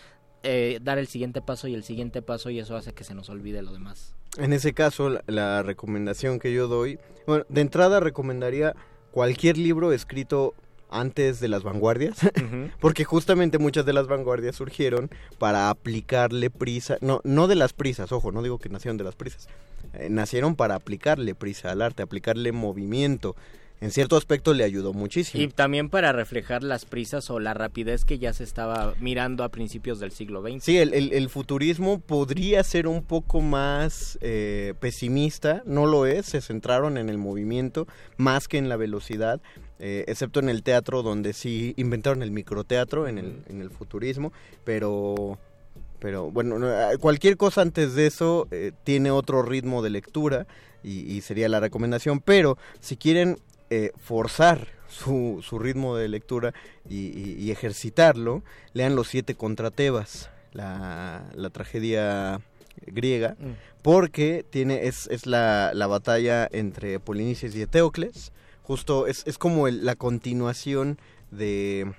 eh, dar el siguiente paso y el siguiente paso y eso hace que se nos olvide lo demás. En ese caso, la, la recomendación que yo doy, bueno, de entrada recomendaría cualquier libro escrito antes de las vanguardias, porque justamente muchas de las vanguardias surgieron para aplicarle prisa, no, no de las prisas, ojo, no digo que nacieron de las prisas, eh, nacieron para aplicarle prisa al arte, aplicarle movimiento. En cierto aspecto le ayudó muchísimo. Y también para reflejar las prisas o la rapidez que ya se estaba mirando a principios del siglo XX. Sí, el, el- el futurismo podría ser un poco más eh, pesimista, no lo es, se centraron en el movimiento más que en la velocidad, eh, excepto en el teatro donde sí inventaron el microteatro en el, en el futurismo, pero... Pero bueno, no, eh, cualquier cosa antes de eso eh, tiene otro ritmo de lectura y, y sería la recomendación. Pero si quieren eh, forzar su, su ritmo de lectura y, y- y ejercitarlo, lean Los Siete contra Tebas, la, la tragedia griega, Mm. porque tiene es, es la, la batalla entre Polinices y Eteocles. Justo es, es como el- la continuación de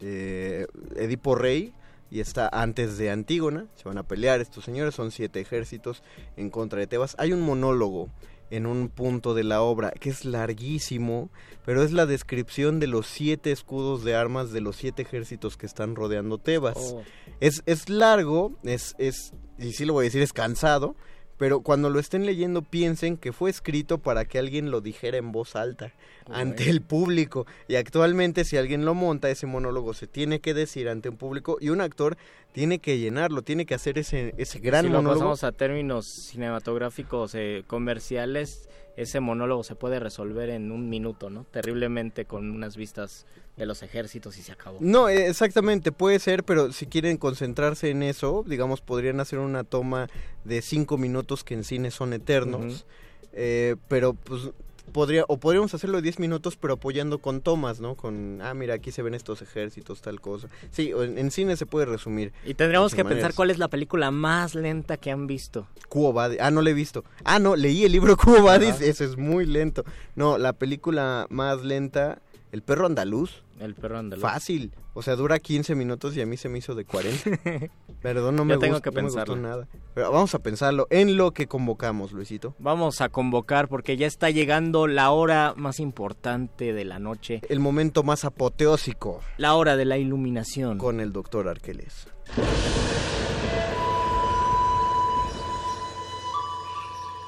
eh, Edipo Rey y está antes de Antígona. Se van a pelear estos señores, son siete ejércitos en contra de Tebas. Hay un monólogo en un punto de la obra que es larguísimo, pero es la descripción de los siete escudos de armas de los siete ejércitos que están rodeando Tebas. Oh. Es, es largo, es, es, y sí lo voy a decir, es cansado, pero cuando lo estén leyendo piensen que fue escrito para que alguien lo dijera en voz alta ante el público. Y actualmente si alguien lo monta, ese monólogo se tiene que decir ante un público y un actor tiene que llenarlo, tiene que hacer ese, ese gran si lo monólogo. pasamos a términos cinematográficos eh, comerciales, ese monólogo se puede resolver en un minuto, ¿no? Terriblemente con unas vistas de los ejércitos y se acabó. No, eh, exactamente, puede ser, pero si quieren concentrarse en eso, digamos, podrían hacer una toma de cinco minutos que en cine son eternos, eh, pero pues podría, o podríamos hacerlo de 10 minutos, pero apoyando con tomas, ¿no? Con, ah, mira, aquí se ven estos ejércitos, tal cosa. Sí, en, en cine se puede resumir. Y tendríamos que maneras. pensar cuál es la película más lenta que han visto. Vadis. Ah, no le he visto. Ah, no, leí el libro Vadis, Ajá. ese es muy lento. No, la película más lenta, El perro andaluz. El perro andaluz. Fácil. O sea, dura 15 minutos y a mí se me hizo de 40. Perdón, no Yo me, tengo gust- que no me gustó pensarlo. nada. Pero vamos a pensarlo en lo que convocamos, Luisito. Vamos a convocar porque ya está llegando la hora más importante de la noche, El momento más apoteósico la hora de la iluminación. con el doctor Arqueles.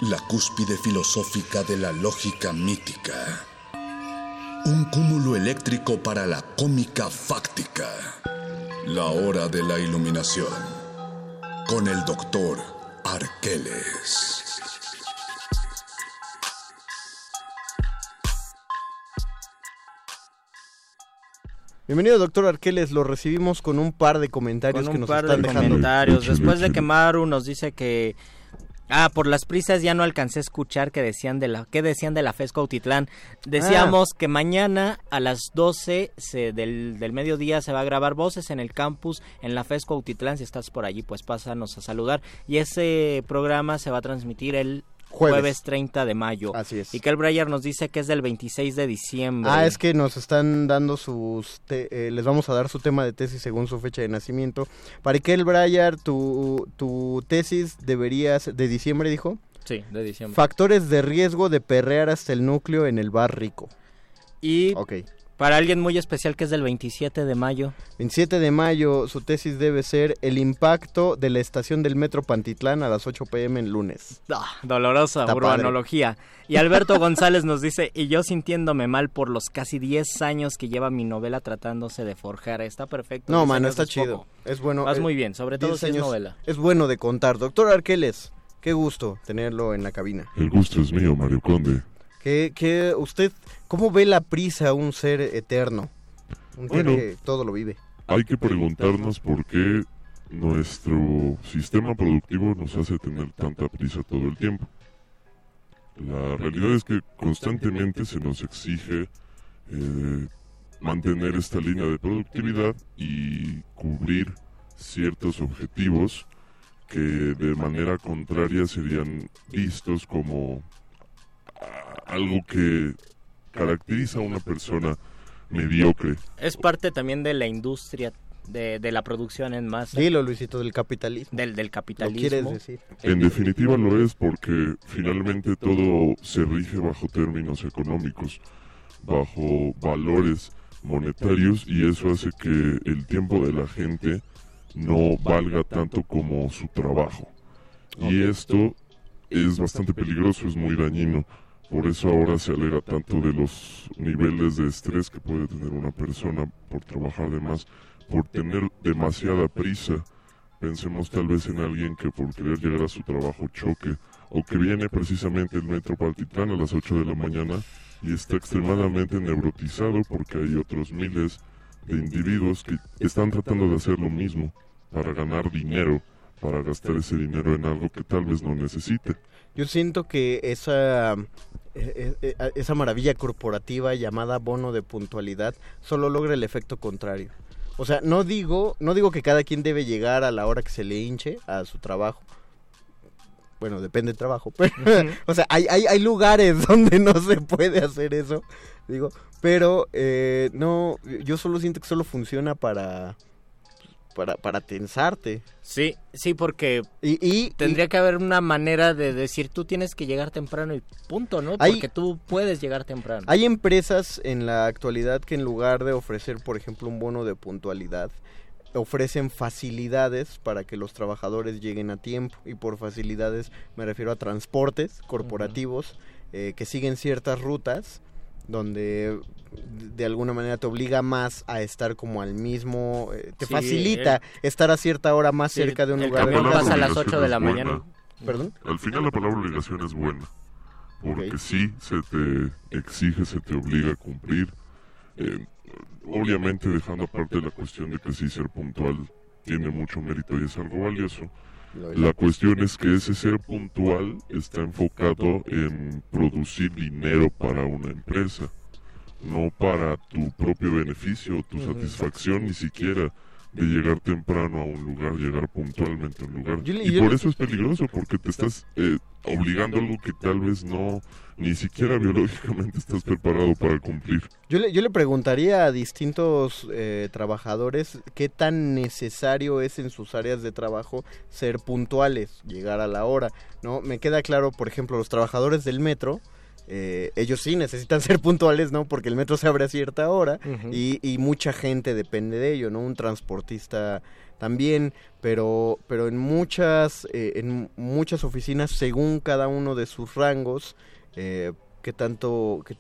La cúspide filosófica de la lógica mítica. Un cúmulo eléctrico para la cómica fáctica. La hora de la iluminación. Con el doctor Arqueles. Bienvenido, doctor Arqueles. Lo recibimos con un par de comentarios con que un nos par están de dejando. comentarios. Después de que Maru nos dice que ah, por las prisas ya no alcancé a escuchar que decían de la qué decían de la Fesco Autitlán. Decíamos que mañana a las 12 se- del, del mediodía se va a grabar voces en el campus en la Fesco Autitlán. Si estás por allí, pues pásanos a saludar. Y ese programa se va a transmitir el Jueves. jueves, 30 de mayo. Así es. Y que el Breyer nos dice que es del 26 de diciembre. Ah, es que nos están dando sus... te- eh, les vamos a dar su tema de tesis según su fecha de nacimiento. Para que el Breyer, tu, tu tesis debería ser- de diciembre, dijo. Sí, de diciembre. Factores de riesgo de perrear hasta el núcleo en el bar rico. Y Ok. Para alguien muy especial que es del 27 de mayo. 27 de mayo, su tesis debe ser el impacto de la estación del metro Pantitlán a las 8 pm el lunes. Ah, dolorosa Está urbanología. Y Alberto González nos dice, y yo sintiéndome mal por los casi 10 años que lleva mi novela tratándose de forjar. Está perfecto. No, 10 mano, está es chido. poco. Es bueno. Vas eh, muy bien, sobre todo 10 si es novela. Es bueno de contar. Doctor Arqueles, qué gusto tenerlo en la cabina. El gusto es mío, Mario Conde. Que, que usted, ¿cómo ve la prisa a un ser eterno? Un ser Bueno. que todo lo vive. Hay que preguntarnos por qué nuestro sistema productivo nos hace tener tanta prisa todo el tiempo. La realidad es que constantemente se nos exige eh, mantener esta línea de productividad y cubrir ciertos objetivos que de manera contraria serían vistos como algo que caracteriza a una persona mediocre. Es parte también de la industria de, de la producción en masa. Dilo, Luisito, del capitalismo. Del, del ¿Lo capitalismo. quieres decir? En definitiva lo es porque finalmente todo se rige bajo términos económicos, bajo valores monetarios y eso hace que el tiempo de la gente no valga tanto como su trabajo. Y esto es bastante peligroso, es muy dañino. Por eso ahora se alega tanto de los niveles de estrés que puede tener una persona por trabajar de más, por tener demasiada prisa. Pensemos tal vez en alguien que por querer llegar a su trabajo choque o que viene precisamente el metro Paltitlán a las 8 de la mañana y está extremadamente neurotizado porque hay otros miles de individuos que están tratando de hacer lo mismo para ganar dinero, para gastar ese dinero en algo que tal vez no necesite. Yo siento que esa, eh, eh, eh, esa maravilla corporativa llamada bono de puntualidad solo logra el efecto contrario. O sea, no digo, no digo que cada quien debe llegar a la hora que se le hinche a su trabajo. Bueno, depende del trabajo. Pero, o sea, hay, hay, hay lugares donde no se puede hacer eso. Digo, pero eh, no, yo solo siento que solo funciona para para, para tensarte. Sí, sí, porque y, tendría que haber una manera de decir tú tienes que llegar temprano y punto, ¿no? Hay- Porque tú puedes llegar temprano. Hay empresas en la actualidad que en lugar de ofrecer, por ejemplo, un bono de puntualidad, ofrecen facilidades para que los trabajadores lleguen a tiempo. Y por facilidades me refiero a transportes corporativos eh, que siguen ciertas rutas donde de alguna manera te obliga más a estar como al mismo, eh, te Sí, facilita estar a cierta hora más Sí, cerca de un el lugar. camión pasa a las 8 de la mañana. ¿Perdón? Al final la palabra obligación es buena, porque sí se te exige, se te obliga a cumplir, eh, obviamente dejando aparte la cuestión de que sí ser puntual tiene mucho mérito y es algo valioso. La cuestión es que ese ser puntual está enfocado en producir dinero para una empresa, no para tu propio beneficio o tu satisfacción ni siquiera de llegar temprano a un lugar, llegar puntualmente a un lugar. Yo y yo por eso es peligroso, porque te estás eh, obligando a algo que tal vez no, ni siquiera biológicamente estás preparado para cumplir. Yo le, yo le preguntaría a distintos eh, trabajadores qué tan necesario es en sus áreas de trabajo ser puntuales, llegar a la hora, ¿no? Me queda claro, por ejemplo, los trabajadores del metro, eh, ellos sí necesitan ser puntuales, ¿no? Porque el metro se abre a cierta hora y, y mucha gente depende de ello, ¿no? Un transportista también, pero, pero en muchas, eh, en muchas oficinas, según cada uno de sus rangos, eh, qué tanto, qué-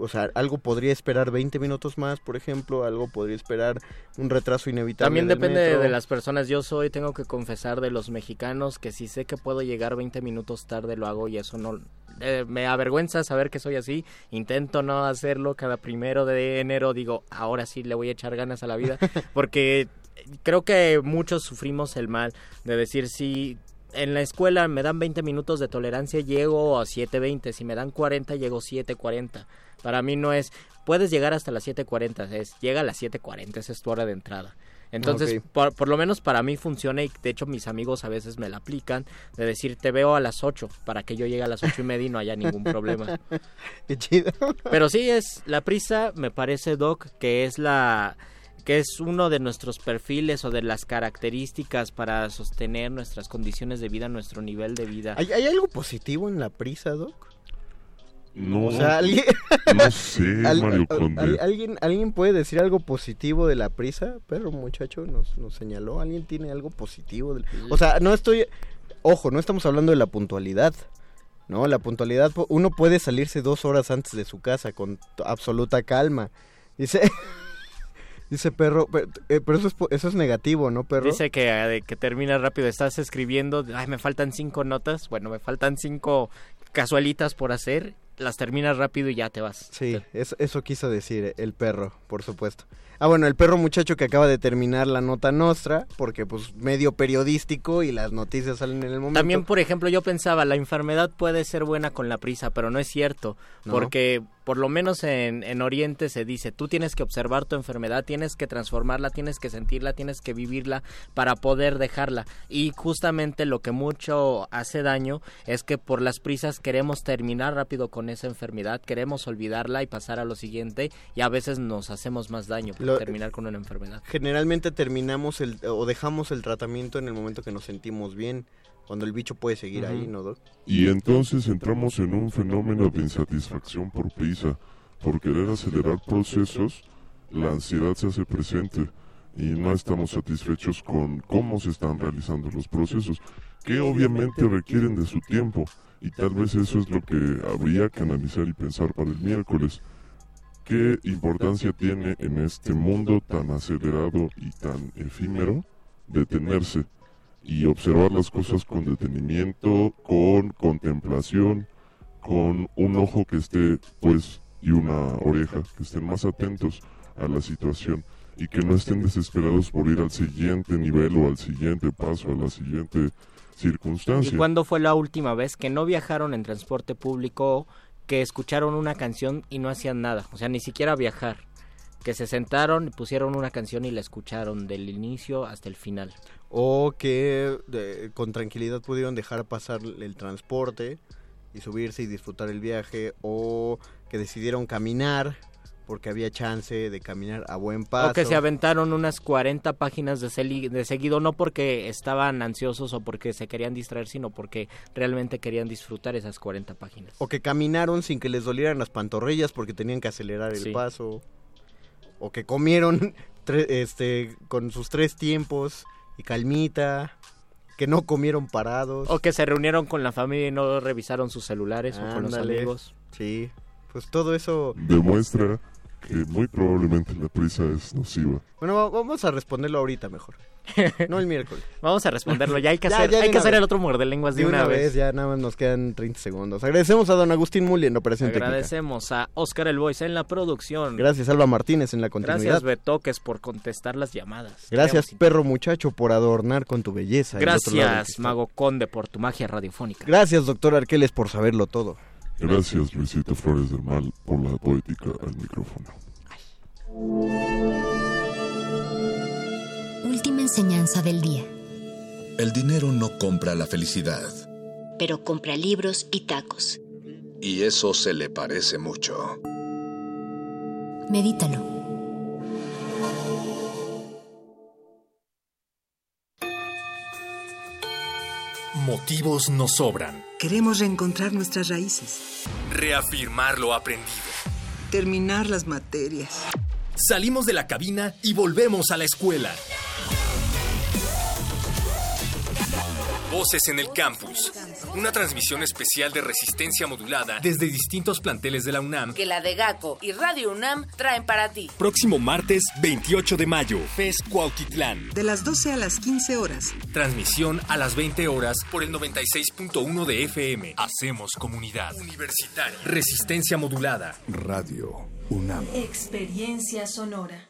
o sea, algo podría esperar 20 minutos más, por ejemplo, algo podría esperar un retraso inevitable. También depende metro. de las personas. Yo soy, tengo que confesar, de los mexicanos que si sé que puedo llegar 20 minutos tarde lo hago y eso no... eh, me avergüenza saber que soy así. Intento no hacerlo cada primero de enero. Digo, ahora sí le voy a echar ganas a la vida. Porque creo que muchos sufrimos el mal de decir si en la escuela me dan 20 minutos de tolerancia, llego a 7.20. Si me dan 40, llego 7.40. Para mí no es, puedes llegar hasta las 7.40, es, llega a las 7.40, esa es tu hora de entrada. Entonces, por, por lo menos para mí funciona y de hecho mis amigos a veces me la aplican de decir, te veo a las 8 para que yo llegue a las 8 y media y no haya ningún problema. Qué chido. Pero sí es la prisa, me parece Doc, que es la que es uno de nuestros perfiles o de las características para sostener nuestras condiciones de vida, nuestro nivel de vida. ¿Hay, hay algo positivo en la prisa, Doc? No, O sea, alguien... no sé, Al- Mario Conde. al- ¿alguien, ¿Alguien puede decir algo positivo de la prisa? Pero muchacho nos, nos señaló. ¿Alguien tiene algo positivo? del- O sea, no estoy... Ojo, no estamos hablando de la puntualidad. No, la puntualidad, uno puede salirse dos horas antes de su casa con absoluta calma. Dice... Dice perro, pero, eh, pero eso, es, po- eso es negativo, ¿no, perro? Dice que, eh, de que termina rápido, estás escribiendo, ay, me faltan cinco notas, bueno, me faltan cinco casualitas por hacer, las terminas rápido y ya te vas. Sí, eso, eso quiso decir el perro, por supuesto. Ah, bueno, el perro muchacho que acaba de terminar la nota nostra, porque pues medio periodístico y las noticias salen en el momento. También, por ejemplo, yo pensaba, la enfermedad puede ser buena con la prisa, pero no es cierto, No. porque por lo menos en, en, Oriente se dice, tú tienes que observar tu enfermedad, tienes que transformarla, tienes que sentirla, tienes que vivirla para poder dejarla. Y justamente lo que mucho hace daño es que por las prisas queremos terminar rápido con esa enfermedad, queremos olvidarla y pasar a lo siguiente y a veces nos hacemos más daño por terminar con una enfermedad. Generalmente terminamos el, o dejamos el tratamiento en el momento que nos sentimos bien cuando el bicho puede seguir ahí, ¿no, Doc? Y entonces entramos en un fenómeno de insatisfacción por prisa. Por querer acelerar procesos, la ansiedad se hace presente y no estamos satisfechos con cómo se están realizando los procesos, que obviamente requieren de su tiempo. Y tal vez eso es lo que habría que analizar y pensar para el miércoles. ¿Qué importancia tiene en este mundo tan acelerado y tan efímero detenerse? y observar las cosas con detenimiento, con contemplación, con un ojo que esté, pues, y una oreja, que estén más atentos a la situación y que no estén desesperados por ir al siguiente nivel o al siguiente paso, a la siguiente circunstancia. ¿Y cuándo fue la última vez que no viajaron en transporte público, que escucharon una canción y no hacían nada? O sea, ni siquiera viajar. Que se sentaron pusieron una canción y la escucharon del inicio hasta el final o que con tranquilidad pudieron dejar pasar el transporte y subirse y disfrutar el viaje o que decidieron caminar porque había chance de caminar a buen paso. O que se aventaron unas 40 páginas de, de seguido, no porque estaban ansiosos o porque se querían distraer, sino porque realmente querían disfrutar esas 40 páginas. O que caminaron sin que les dolieran las pantorrillas porque tenían que acelerar el paso. O que comieron este, con sus tres tiempos y calmita, que no comieron parados. O que se reunieron con la familia y no revisaron sus celulares o con los amigos. Sí, pues todo eso... Demuestra que muy probablemente la prisa es nociva. Bueno, vamos a responderlo ahorita mejor. No el miércoles. Vamos a responderlo, ya hay que hacer, hay que hacer el otro muerde lenguas de, una, vez. Ya nada más nos quedan 30 segundos. Agradecemos a don Agustín Muli en operación Agradecemos a Oscar El Voice en la producción. Gracias Alba Martínez en la continuidad. Gracias Betoques por contestar las llamadas. Gracias perro muchacho por adornar con tu belleza. Gracias Mago Conde por tu magia radiofónica. Gracias doctor Arqueles por saberlo todo. Gracias Luisito Flores del Mal por la poética al micrófono. Última enseñanza del día. El dinero no compra la felicidad. Pero compra libros y tacos. Y eso se le parece mucho. Medítalo. Motivos nos sobran. Queremos reencontrar nuestras raíces. Reafirmar lo aprendido. Terminar las materias. Salimos de la cabina y volvemos a la escuela. Voces en el Campus. Una transmisión especial de resistencia modulada desde distintos planteles de la UNAM. Que la de GACO y Radio UNAM traen para ti. Próximo martes 28 de mayo, FES Cuautitlán. De las 12 a las 15 horas. Transmisión a las 20 horas por el 96.1 de FM. Hacemos comunidad. Universitaria. Resistencia modulada. Radio UNAM. Experiencia sonora.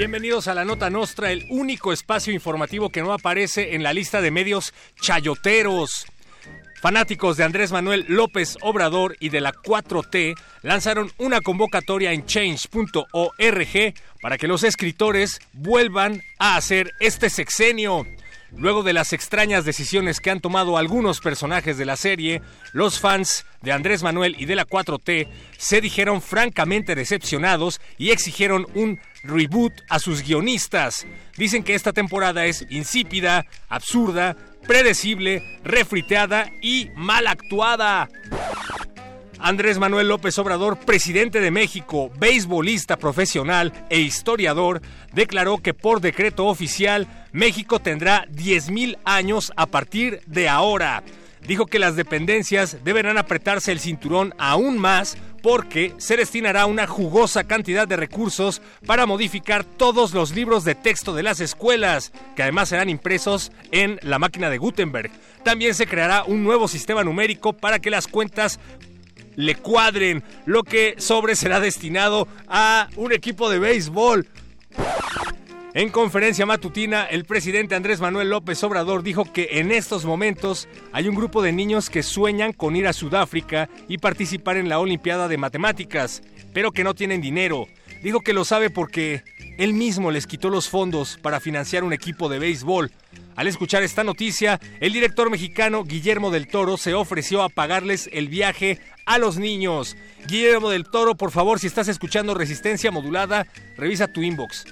Bienvenidos a la Nota Nostra, el único espacio informativo que no aparece en la lista de medios chayoteros. Fanáticos de Andrés Manuel López Obrador y de la 4T lanzaron una convocatoria en change.org para que los escritores vuelvan a hacer este sexenio. Luego de las extrañas decisiones que han tomado algunos personajes de la serie, los fans de Andrés Manuel y de la 4T se dijeron francamente decepcionados y exigieron un reboot a sus guionistas. Dicen que esta temporada es insípida, absurda, predecible, refriteada y mal actuada. Andrés Manuel López Obrador, presidente de México, beisbolista profesional e historiador, declaró que por decreto oficial México tendrá 10.000 años a partir de ahora. dijo que las dependencias deberán apretarse el cinturón aún más porque se destinará una jugosa cantidad de recursos para modificar todos los libros de texto de las escuelas, que además serán impresos en la máquina de Gutenberg. También se creará un nuevo sistema numérico para que las cuentas le cuadren. Lo que sobre será destinado a un equipo de béisbol. En conferencia matutina, el presidente Andrés Manuel López Obrador dijo que en estos momentos hay un grupo de niños que sueñan con ir a Sudáfrica y participar en la Olimpiada de Matemáticas, pero que no tienen dinero. Dijo que lo sabe porque él mismo les quitó los fondos para financiar un equipo de béisbol. Al escuchar esta noticia, el director mexicano Guillermo del Toro se ofreció a pagarles el viaje a los niños. Guillermo del Toro, por favor, si estás escuchando Resistencia Modulada, revisa tu inbox.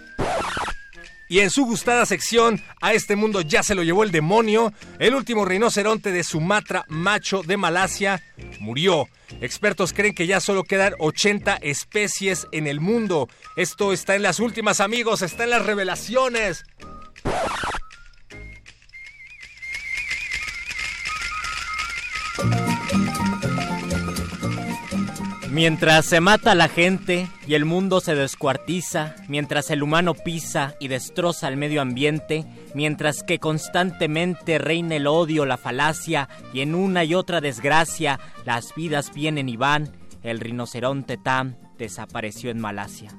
Y en su gustada sección, a este mundo ya se lo llevó el demonio, el último rinoceronte de Sumatra, macho de Malasia, murió. Expertos creen que ya solo quedan 80 especies en el mundo. Esto está en las últimas, amigos, está en las revelaciones. Mientras se mata la gente y el mundo se descuartiza, mientras el humano pisa y destroza el medio ambiente, mientras que constantemente reina el odio, la falacia y en una y otra desgracia las vidas vienen y van, el rinoceronte Tam desapareció en Malasia.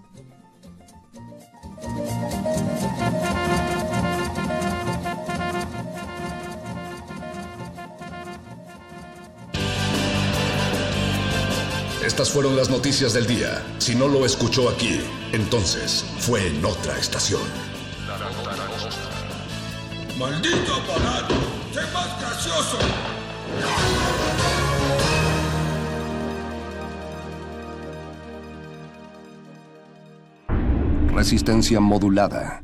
Estas fueron las noticias del día. Si no lo escuchó aquí, entonces fue en otra estación. ¡Maldito aparato! ¡Sé más gracioso! Resistencia modulada.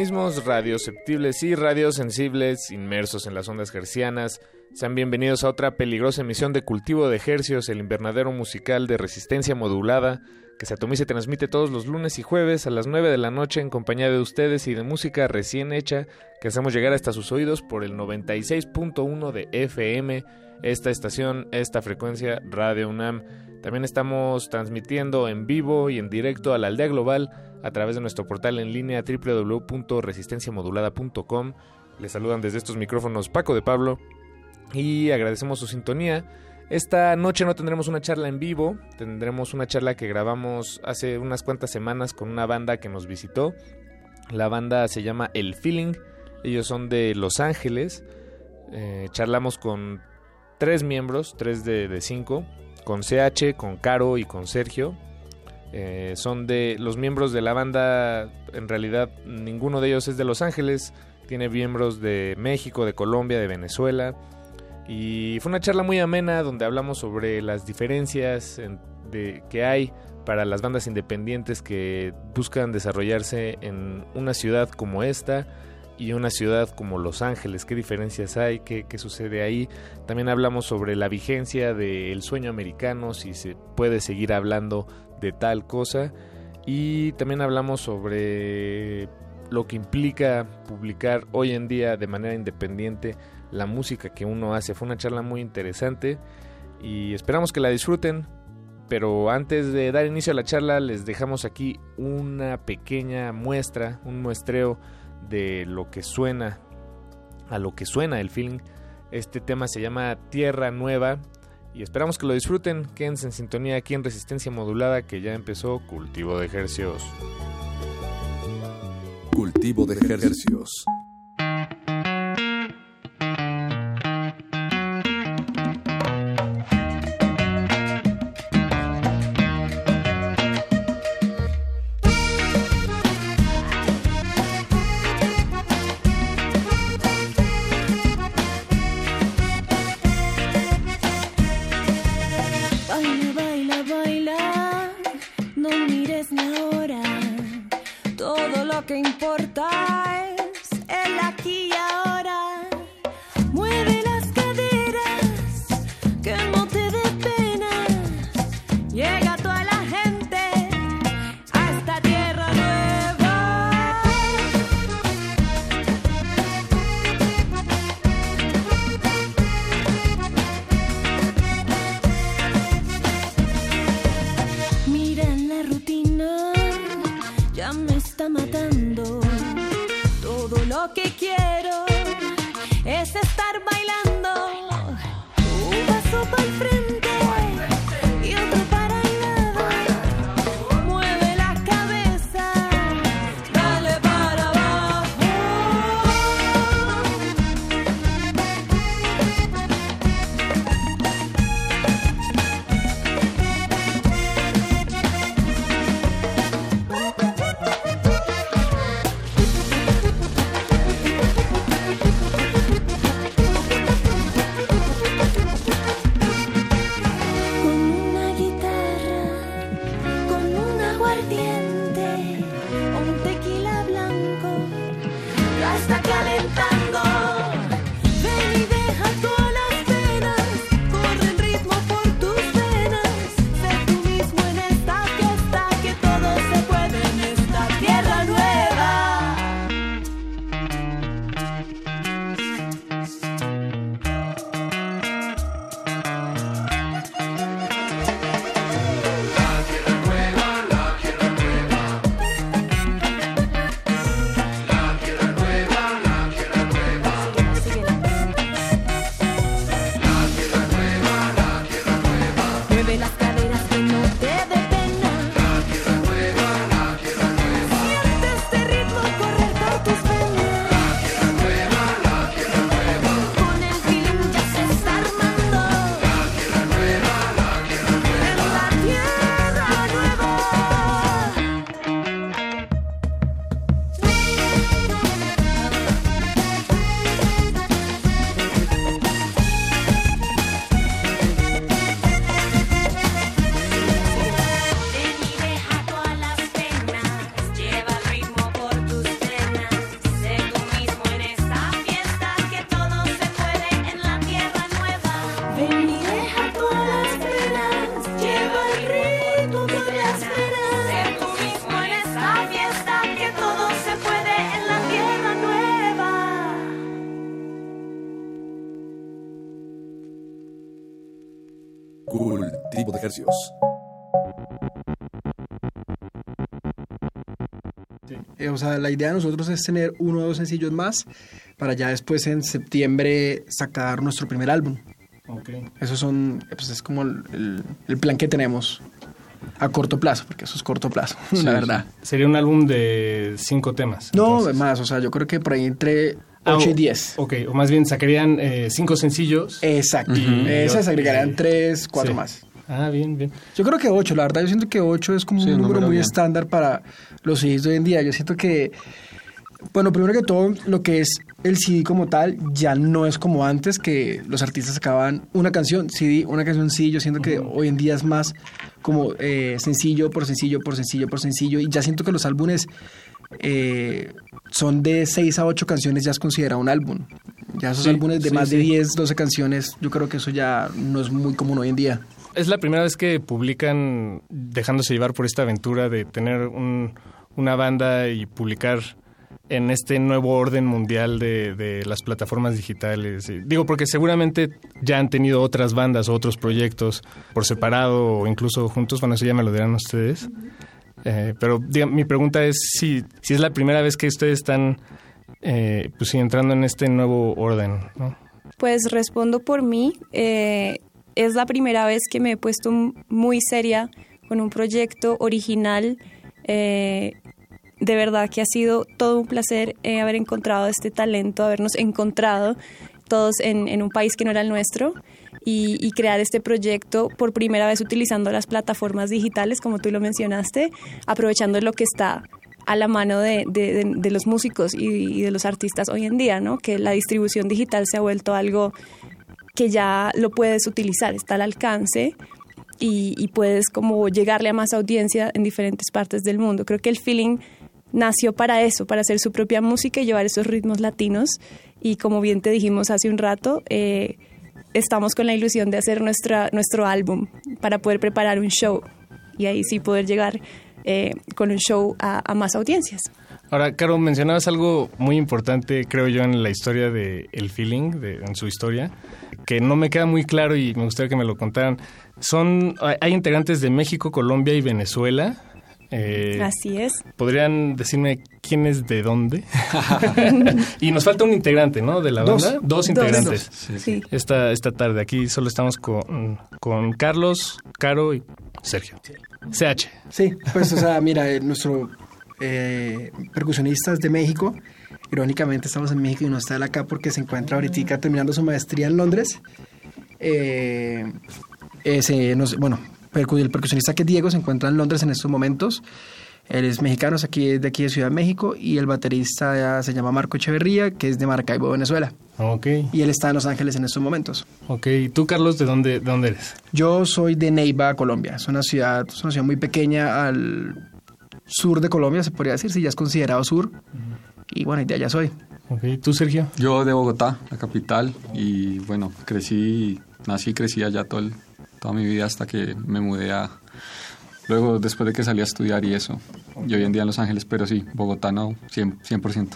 Organismos radioceptibles y radiosensibles inmersos en las ondas hercianas, sean bienvenidos a otra peligrosa emisión de Cultivo de Hercios, el invernadero musical de resistencia modulada, que se atomiza y transmite todos los lunes y jueves a las 9 de la noche en compañía de ustedes y de música recién hecha que hacemos llegar hasta sus oídos por el 96.1 de FM, esta estación, esta frecuencia Radio UNAM. También estamos transmitiendo en vivo y en directo a la aldea global a través de nuestro portal en línea www.resistenciamodulada.com. Les saludan desde estos micrófonos Paco de Pablo y agradecemos su sintonía. Esta noche no tendremos una charla en vivo, tendremos una charla que grabamos hace unas cuantas semanas con una banda que nos visitó. La banda se llama El Feeling, ellos son de Los Ángeles. Eh, charlamos con tres miembros, tres de, de cinco, con CH, con Caro y con Sergio. Eh, son de los miembros de la banda, en realidad ninguno de ellos es de Los Ángeles, tiene miembros de México, de Colombia, de Venezuela. Y fue una charla muy amena donde hablamos sobre las diferencias en- de, que hay para las bandas independientes que buscan desarrollarse en una ciudad como esta y una ciudad como Los Ángeles. ¿Qué diferencias hay? ¿Qué, qué sucede ahí? También hablamos sobre la vigencia del sueño americano, si se puede seguir hablando de tal cosa. Y también hablamos sobre lo que implica publicar hoy en día de manera independiente la música que uno hace. Fue una charla muy interesante y esperamos que la disfruten. Pero antes de dar inicio a la charla les dejamos aquí una pequeña muestra, un muestreo de lo que suena, a lo que suena el feeling. Este tema se llama Tierra Nueva y esperamos que lo disfruten. Quédense en sintonía aquí en Resistencia Modulada que ya empezó Cultivo de Ejercios. Cultivo de ejercicios. Está calentando. O sea, la idea de nosotros es tener uno o dos sencillos más para ya después en septiembre sacar nuestro primer álbum. Eso son, pues es como el, el- el plan que tenemos a corto plazo, porque eso es corto plazo, Sí, la verdad. Sería un álbum de cinco temas. No, más, o sea, yo creo que por ahí entre 8 y 10. Ok, o más bien sacarían eh, cinco sencillos. Exacto. Y- Esas y- agregarían 3, 4 Sí. más. Ah, bien, bien. Yo creo que 8, la verdad, yo siento que 8 es como Sí, un número número muy bien. estándar para los CDs de hoy en día. Yo siento que, bueno, primero que todo, lo que es el CD como tal ya no es como antes, que los artistas sacaban una canción, CD, una canción CD. Yo siento que hoy en día es más como eh, sencillo por sencillo, por sencillo, por sencillo. Y ya siento que los álbumes eh, son de 6 a 8 canciones, ya es considerado un álbum. Ya esos Sí, álbumes de sí, más de sí. 10, 12 canciones, yo creo que eso ya no es muy común hoy en día. Es la primera vez que publican dejándose llevar por esta aventura de tener un- una banda y publicar en este nuevo orden mundial de, de las plataformas digitales. Digo, porque seguramente ya han tenido otras bandas o otros proyectos por separado o incluso juntos, bueno, eso ya me lo dirán ustedes. Eh, pero diga, mi pregunta es si, si es la primera vez que ustedes están eh, pues, entrando en este nuevo orden, ¿no? Pues respondo por mí. Eh, es la primera vez que me he puesto muy seria con un proyecto original eh, de verdad que ha sido todo un placer eh, haber encontrado este talento, habernos encontrado todos en, en un país que no era el nuestro y, crear este proyecto por primera vez utilizando las plataformas digitales, como tú lo mencionaste, aprovechando lo que está a la mano de los músicos y, y de los artistas hoy en día, ¿no? Que la distribución digital se ha vuelto algo que ya lo puedes utilizar, está al alcance y, y puedes como llegarle a más audiencia en diferentes partes del mundo. Creo que el feeling nació para eso, para hacer su propia música y llevar esos ritmos latinos. Y como bien te dijimos hace un rato, eh, estamos con la ilusión de hacer nuestra, nuestro álbum para poder preparar un show y ahí sí poder llegar eh, con un show a, a más audiencias. Ahora, Caro, mencionabas algo muy importante, creo yo, en la historia de El Feeling, de, en su historia, que no me queda muy claro y me gustaría que me lo contaran. Son, hay- integrantes de México, Colombia y Venezuela. Eh, Así es. ¿Podrían decirme quién es de dónde? y nos falta un integrante, ¿no? De la Dos. banda. Dos, Dos. integrantes. Sí, sí. Esta, esta tarde. Aquí solo estamos con, con Carlos, Caro y Sergio. CH. Sí, pues, o sea, mira, eh, nuestro eh, percusionista es de México. Irónicamente, estamos en México y no está él acá porque se encuentra ahorita terminando su maestría en Londres. Eh, ese, no sé, bueno, el percusionista que es Diego se encuentra en Londres en estos momentos. Él es mexicano, es aquí, de aquí de Ciudad de México. Y el baterista se llama Marco Echeverría, que es de Maracaibo, Venezuela. Ok. Y él está en Los Ángeles en estos momentos. Ok. ¿Y tú, Carlos, de dónde, de dónde eres? Yo soy de Neiva, Colombia. Es una ciudad, es una ciudad muy pequeña al sur de Colombia, se podría decir, si ya es considerado sur. Y bueno, y de allá soy. Ok. ¿Tú, Sergio? Yo de Bogotá, la capital, y bueno, crecí, nací y crecí allá todo el- toda mi vida hasta que me mudé a... Luego, después de que salí a estudiar y eso. Y hoy en día en Los Ángeles, pero sí, Bogotá no, 100%. 100%.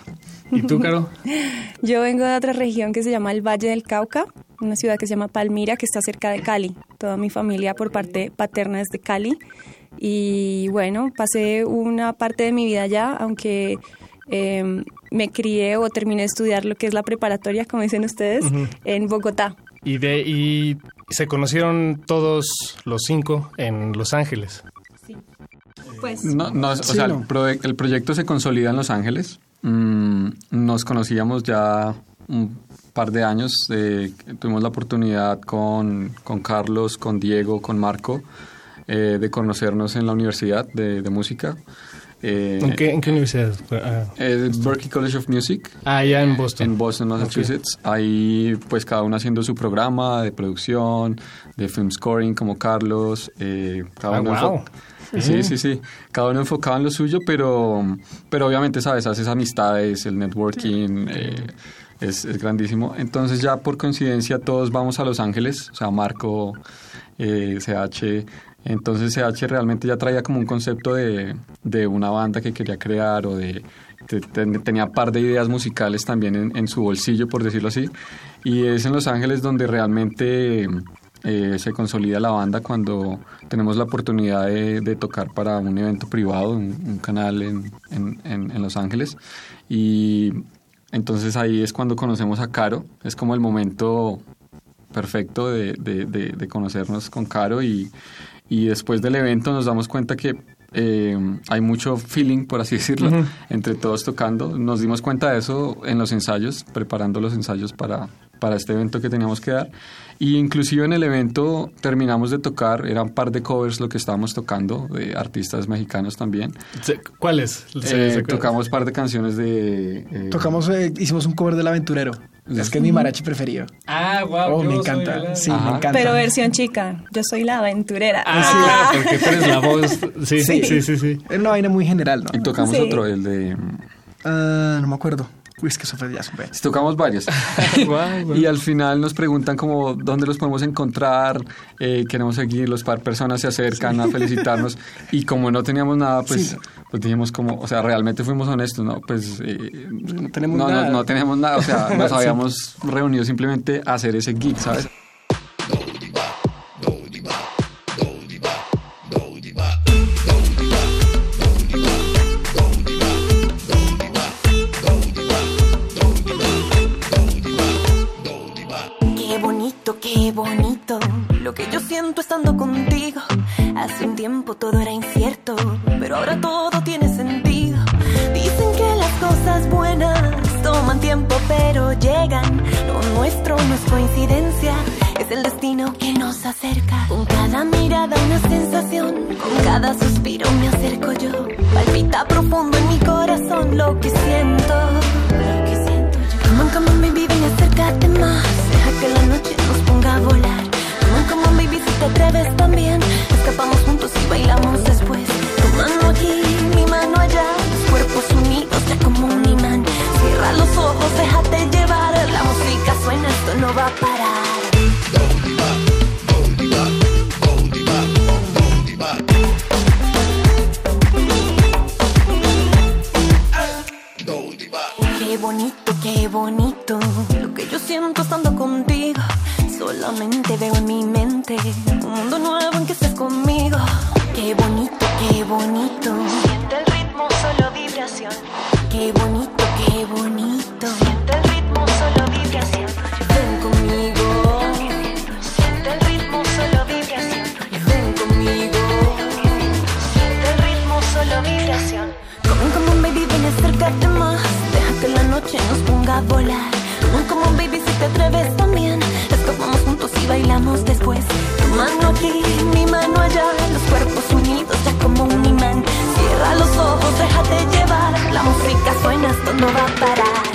¿Y tú, Caro? Yo vengo de otra región que se llama el Valle del Cauca, una ciudad que se llama Palmira, que está cerca de Cali. Toda mi familia por parte paterna es de Cali. Y bueno, pasé una parte de mi vida allá, aunque eh, me crié o terminé de estudiar lo que es la preparatoria, como dicen ustedes, Ujú. en Bogotá. Y, de, y se conocieron todos los cinco en Los Ángeles. Pues, No, no, o Sí, sea, no. El, pro- el proyecto se consolida en Los Ángeles. Mm, nos conocíamos ya un par de años. eh, tuvimos la oportunidad con, con Carlos, con Diego, con Marco, eh, de conocernos en la universidad de, de música. Eh, ¿En, qué, ¿En qué universidad? Ah, eh, Berklee College of Music. Ah, ya en Boston. En Boston, Massachusetts. Ahí, pues, cada uno haciendo su programa de producción, de film scoring, como Carlos. eh, cada Ah, uno wow. enfo- Sí, sí, sí. Cada uno enfocado en lo suyo, pero, pero obviamente, ¿sabes? Haces amistades, el networking. eh, es, es grandísimo. Entonces ya por coincidencia todos vamos a Los Ángeles, o sea, Marco, eh, CH. Entonces CH realmente ya traía como un concepto de, de una banda que quería crear o de... te- te- tenía par de ideas musicales también en, su bolsillo, por decirlo así. Y es en Los Ángeles donde realmente eh, se consolida la banda cuando tenemos la oportunidad de, de tocar para un evento privado, un, un canal en, en- en- Los Ángeles. Y entonces ahí es cuando conocemos a Caro, es como el momento perfecto de- de- de conocernos con Caro y, y después del evento nos damos cuenta que eh, hay mucho feeling, por así decirlo, Ujú. entre todos tocando. Nos dimos cuenta de eso en los ensayos, preparando los ensayos para, para este evento que teníamos que dar. Y inclusive en el evento terminamos de tocar, eran un par de covers lo que estábamos tocando, de artistas mexicanos también. ¿Cuáles? Eh, tocamos un par de canciones de... eh, Tocamos, eh, hicimos un cover del aventurero. Es que es mi marachi preferido. Ah, wow. Oh, me encanta. Sí, me encanta. Pero versión chica, yo soy la aventurera. Ah, claro, porque tú eres la voz. Sí, sí, sí, sí. sí. Era una vaina muy general, ¿no? Y tocamos Sí. otro, el de... Ah, no me acuerdo. Uy, es que eso fue ya. Sí, Tocamos varios. y al final nos preguntan como dónde los podemos encontrar, eh, queremos seguirlos, par personas se acercan a felicitarnos y como no teníamos nada, pues, Sí. pues dijimos como, o sea, realmente fuimos honestos, ¿no? Pues eh, no tenemos no, nada. No, teníamos nada, o sea, nos habíamos reunido simplemente a hacer ese gig, ¿sabes? estando contigo. Hace un tiempo todo era incierto, pero ahora todo tiene sentido. Dicen que las cosas buenas toman tiempo, pero llegan. Lo nuestro no es coincidencia, es el destino que nos acerca. Con cada mirada una sensación, con cada suspiro me acerco yo. Palpita profundo en mi corazón lo que siento. Lo que siento yo. Come on, come on, baby, acércate más. Deja que la noche nos ponga a volar baby, si te atreves también. Escapamos juntos y bailamos después. Tu mano aquí, mi mano allá. Los cuerpos unidos ya como un imán. Cierra los ojos, déjate llevar. La música suena, esto no va a parar. Qué bonito, qué bonito Lo que yo siento estando contigo Solamente veo en mi mente Un mundo nuevo en que estés conmigo. Qué bonito, qué bonito. Siente el ritmo, solo vibración. Qué bonito, qué bonito. Siente el ritmo, solo vibración. Ven conmigo. Siente el ritmo, solo vibración. Ven conmigo. Siente el ritmo, solo vibración. Come on, baby, ven y acércate más. Deja que la noche nos ponga a volar. Come on, baby, si te atreves también bailamos después. Tu mano aquí, mi mano allá. Los cuerpos unidos ya como un imán. Cierra los ojos, déjate llevar. La música suena, esto no va a parar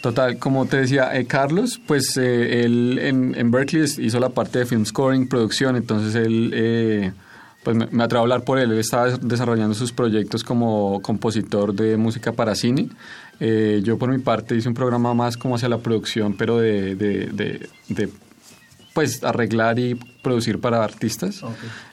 Total, como te decía eh, Carlos, pues eh, él en, Berkeley hizo la parte de film scoring, producción, entonces él, eh, pues me, me atrevo a hablar por él, él estaba desarrollando sus proyectos como compositor de música para cine. Yo por mi parte hice un programa más como hacia la producción, pero de, pues arreglar y producir para artistas,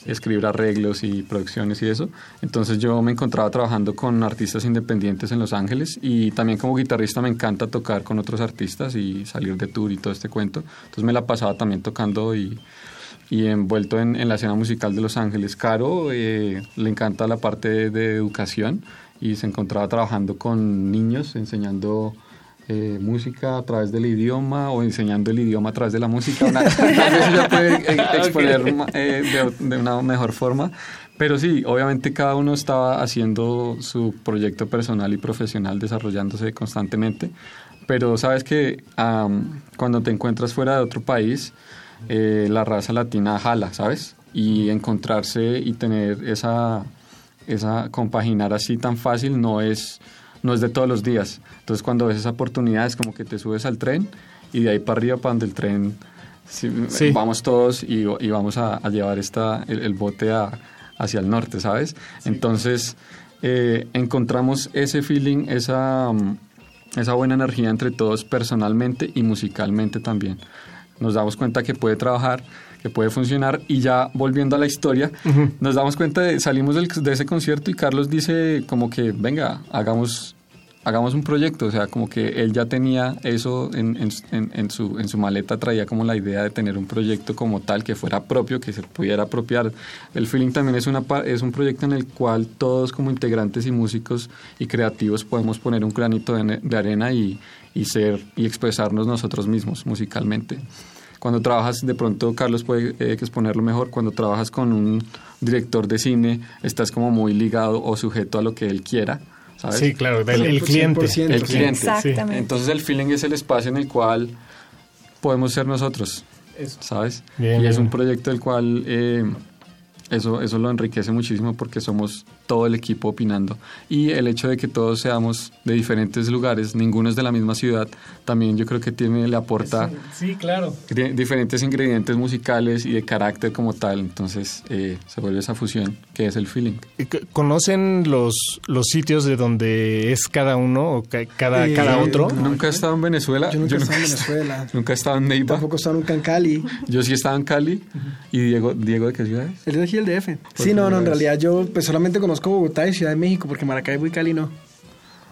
escribir arreglos y producciones y eso. Entonces yo me encontraba trabajando con artistas independientes en Los Ángeles y también como guitarrista me encanta tocar con otros artistas y salir de tour y todo este cuento. Entonces me la pasaba también tocando y, y envuelto en, en la escena musical de Los Ángeles. Caro eh, le encanta la parte de, de educación y se encontraba trabajando con niños enseñando eh, música a través del idioma o enseñando el idioma a través de la música. Una, vez ella puede eh, exponer ma- eh, de, de una mejor forma. Pero sí, obviamente cada uno estaba haciendo su proyecto personal y profesional, desarrollándose constantemente. Pero sabes que am, cuando te encuentras fuera de otro país, eh, la raza latina jala, ¿sabes? Y encontrarse y tener esa, esa compaginar así tan fácil no es no es de todos los días. Entonces cuando ves esa oportunidad es como que te subes al tren y de ahí para arriba para donde el tren sí, Sí. vamos todos y, y vamos a, a llevar esta, el, el bote a- hacia el norte, ¿sabes? Entonces eh, encontramos ese feeling, esa, esa buena energía entre todos personalmente y musicalmente también. Nos damos cuenta que puede trabajar, que puede funcionar y ya volviendo a la historia, Ujú. nos damos cuenta de, salimos del- de ese concierto y Carlos dice como que, venga, hagamos hagamos un proyecto, o sea, como que él ya tenía eso en, su, maleta, traía como la idea de tener un proyecto como tal, que fuera propio, que se pudiera apropiar. El feeling también es, un proyecto en el cual todos como integrantes y músicos y creativos podemos poner un granito de, arena y, y ser y expresarnos nosotros mismos musicalmente. Cuando trabajas, de pronto Carlos puede eh, exponerlo mejor, cuando trabajas con un director de cine, estás como muy ligado o sujeto a lo que él quiera. ¿Sabes? Sí, claro, el- el cliente. El cliente. Exactamente. Entonces el feeling es el espacio en el cual podemos ser nosotros, ¿sabes? Bien, y es un proyecto el cual eh, eso, eso lo enriquece muchísimo porque somos todo el equipo opinando. Y el hecho de que todos seamos de diferentes lugares, ninguno es de la misma ciudad, también yo creo que tiene, le aporta Sí, claro. di- diferentes ingredientes musicales y de carácter como tal. Entonces eh, se vuelve esa fusión que es el feeling. ¿Y c- ¿Conocen los, los sitios de donde es cada uno o ca- cada, Eh, cada otro? Nunca he estado en Venezuela. Yo nunca he estado en Venezuela. Nunca he estado en Neiva. Tampoco he estado nunca en Cali. Yo sí he estado en Cali. ¿Y Diego, Diego de qué ciudad es? Él es de aquí el DF. Sí, no, no, en realidad yo pues solamente conozco Bogotá y Ciudad de México, porque Maracaibo y Cali no.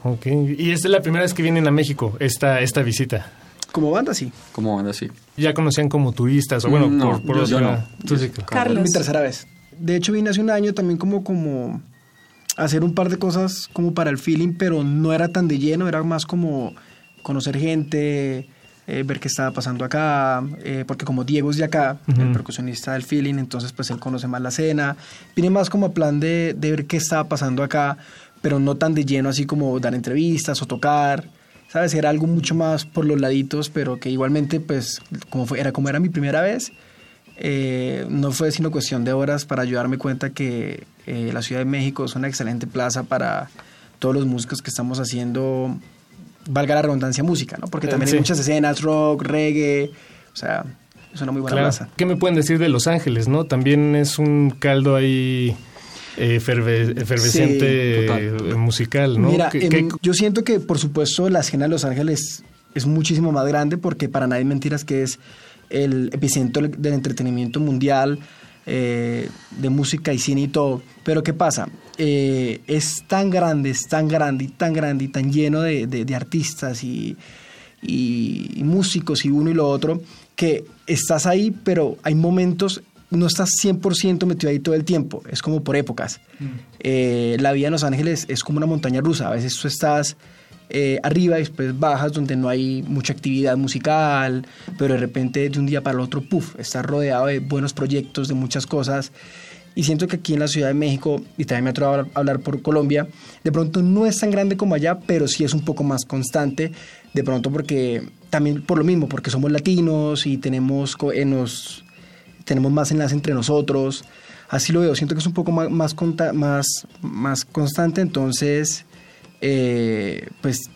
Ok. Y esta es la primera vez que vienen a México, esta, esta visita. Como banda, sí. Como banda, sí. Ya conocían como turistas, o bueno, No, por, por yo- otra- yo no. Tú sí, claro. Carlos. mi tercera vez. De hecho, vine hace un año también como, como hacer un par de cosas como para el feeling, pero no era tan de lleno, era más como conocer gente, eh, ver qué estaba pasando acá, eh, porque como Diego es de acá, el percusionista del feeling, entonces pues él conoce más la escena. Vine más como a plan de, de ver qué estaba pasando acá, pero no tan de lleno así como dar entrevistas o tocar. ¿Sabes? Era algo mucho más por los laditos, pero que igualmente, pues, como fue, era como era mi primera vez, eh, no fue sino cuestión de horas para yo darme cuenta que la Ciudad de México es una excelente plaza para todos los músicos que estamos haciendo, valga la redundancia, música, ¿no? Porque Eh, también sí. hay muchas escenas, rock, reggae, o sea, es una muy buena Claro. plaza. ¿Qué me pueden decir de Los Ángeles, no? También es un caldo ahí eh, eferve- efervescente Sí, eh, musical, ¿no? Mira, ¿Qué- em, qué- yo siento que, por supuesto, la escena de Los Ángeles es muchísimo más grande porque para nadie mentiras que es el epicentro del entretenimiento mundial, eh, de música y cine y todo. Pero ¿qué pasa? Eh, es tan grande, es tan grande y tan grande y tan lleno de, de- de artistas y, y- y músicos y uno y lo otro, que estás ahí, pero hay momentos, no estás 100% metido ahí todo el tiempo, es como por épocas. Eh, la vida en Los Ángeles es como una montaña rusa. A veces tú estás eh, arriba y después bajas donde no hay mucha actividad musical, pero de repente de un día para el otro, puff, estás rodeado de buenos proyectos, de muchas cosas. Y siento que aquí en la Ciudad de México, y también me atrevo a hablar- a hablar por Colombia, de pronto no es tan grande como allá, pero sí es un poco más constante. De pronto porque también por lo mismo, porque somos latinos y tenemos, nos, tenemos más enlace entre nosotros. Así lo veo, siento que es un poco más, más, conta- más, más constante, entonces, eh, pues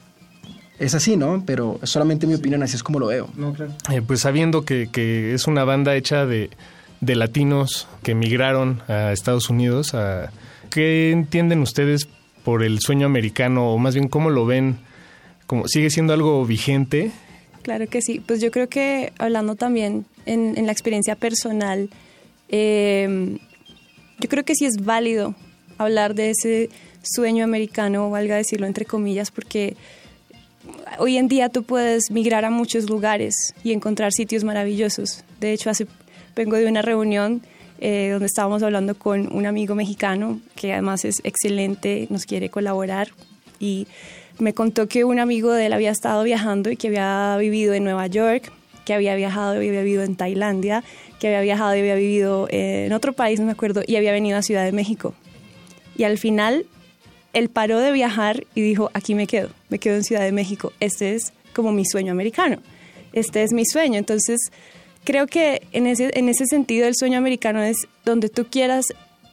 es así, ¿no? Pero es solamente mi opinión, así es como lo veo. No, claro. Eh, pues sabiendo que, que es una banda hecha de, de latinos que emigraron a Estados Unidos, ¿qué entienden ustedes por el sueño americano? O más bien, ¿cómo lo ven? Como, ¿Sigue siendo algo vigente? Claro que sí. Pues yo creo que hablando también en, la experiencia personal, eh, yo creo que sí es válido hablar de ese sueño americano, valga decirlo entre comillas, porque hoy en día tú puedes migrar a muchos lugares y encontrar sitios maravillosos. De hecho, hace, vengo de una reunión eh, donde estábamos hablando con un amigo mexicano que además es excelente, nos quiere colaborar y me contó que un amigo de él había estado viajando y que había vivido en Nueva York, que había viajado y había vivido en Tailandia, que había viajado y había vivido eh, en otro país, no me acuerdo, y había venido a Ciudad de México. Y al final él paró de viajar y dijo, aquí me quedo, me quedo en Ciudad de México. Este es como mi sueño americano, este es mi sueño. Entonces, creo que en ese, en ese sentido el sueño americano es donde tú quieras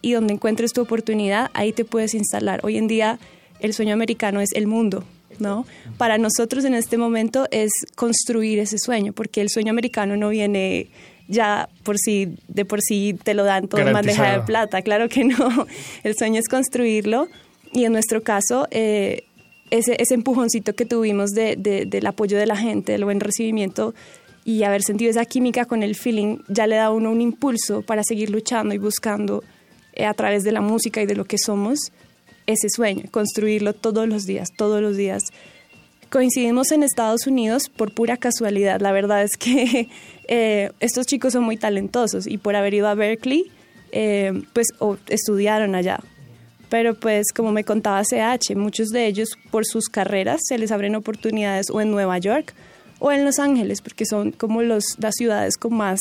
y donde encuentres tu oportunidad, ahí te puedes instalar. Hoy en día el sueño americano es el mundo, ¿no? Para nosotros en este momento es construir ese sueño, porque el sueño americano no viene ya por sí, de por sí te lo dan todo en bandeja de plata, claro que no. El sueño es construirlo y en nuestro caso eh, ese, ese empujoncito que tuvimos de, de- del apoyo de la gente, del buen recibimiento y haber sentido esa química con el feeling, ya le da a uno un impulso para seguir luchando y buscando eh, a través de la música y de lo que somos ese sueño, construirlo todos los días, todos los días. Coincidimos en Estados Unidos por pura casualidad. La verdad es que eh, estos chicos son muy talentosos y por haber ido a Berkeley, eh, pues o- estudiaron allá. Pero pues como me contaba CH, muchos de ellos por sus carreras se les abren oportunidades o en Nueva York o en Los Ángeles, porque son como los, las ciudades con más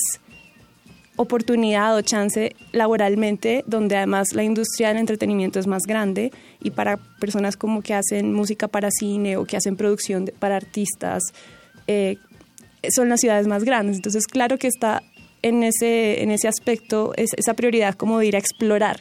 oportunidad o chance laboralmente, donde además la industria del entretenimiento es más grande y para personas como que hacen música para cine o que hacen producción para artistas, eh, son las ciudades más grandes. Entonces, claro que está en ese, en ese aspecto es, esa prioridad como de ir a explorar,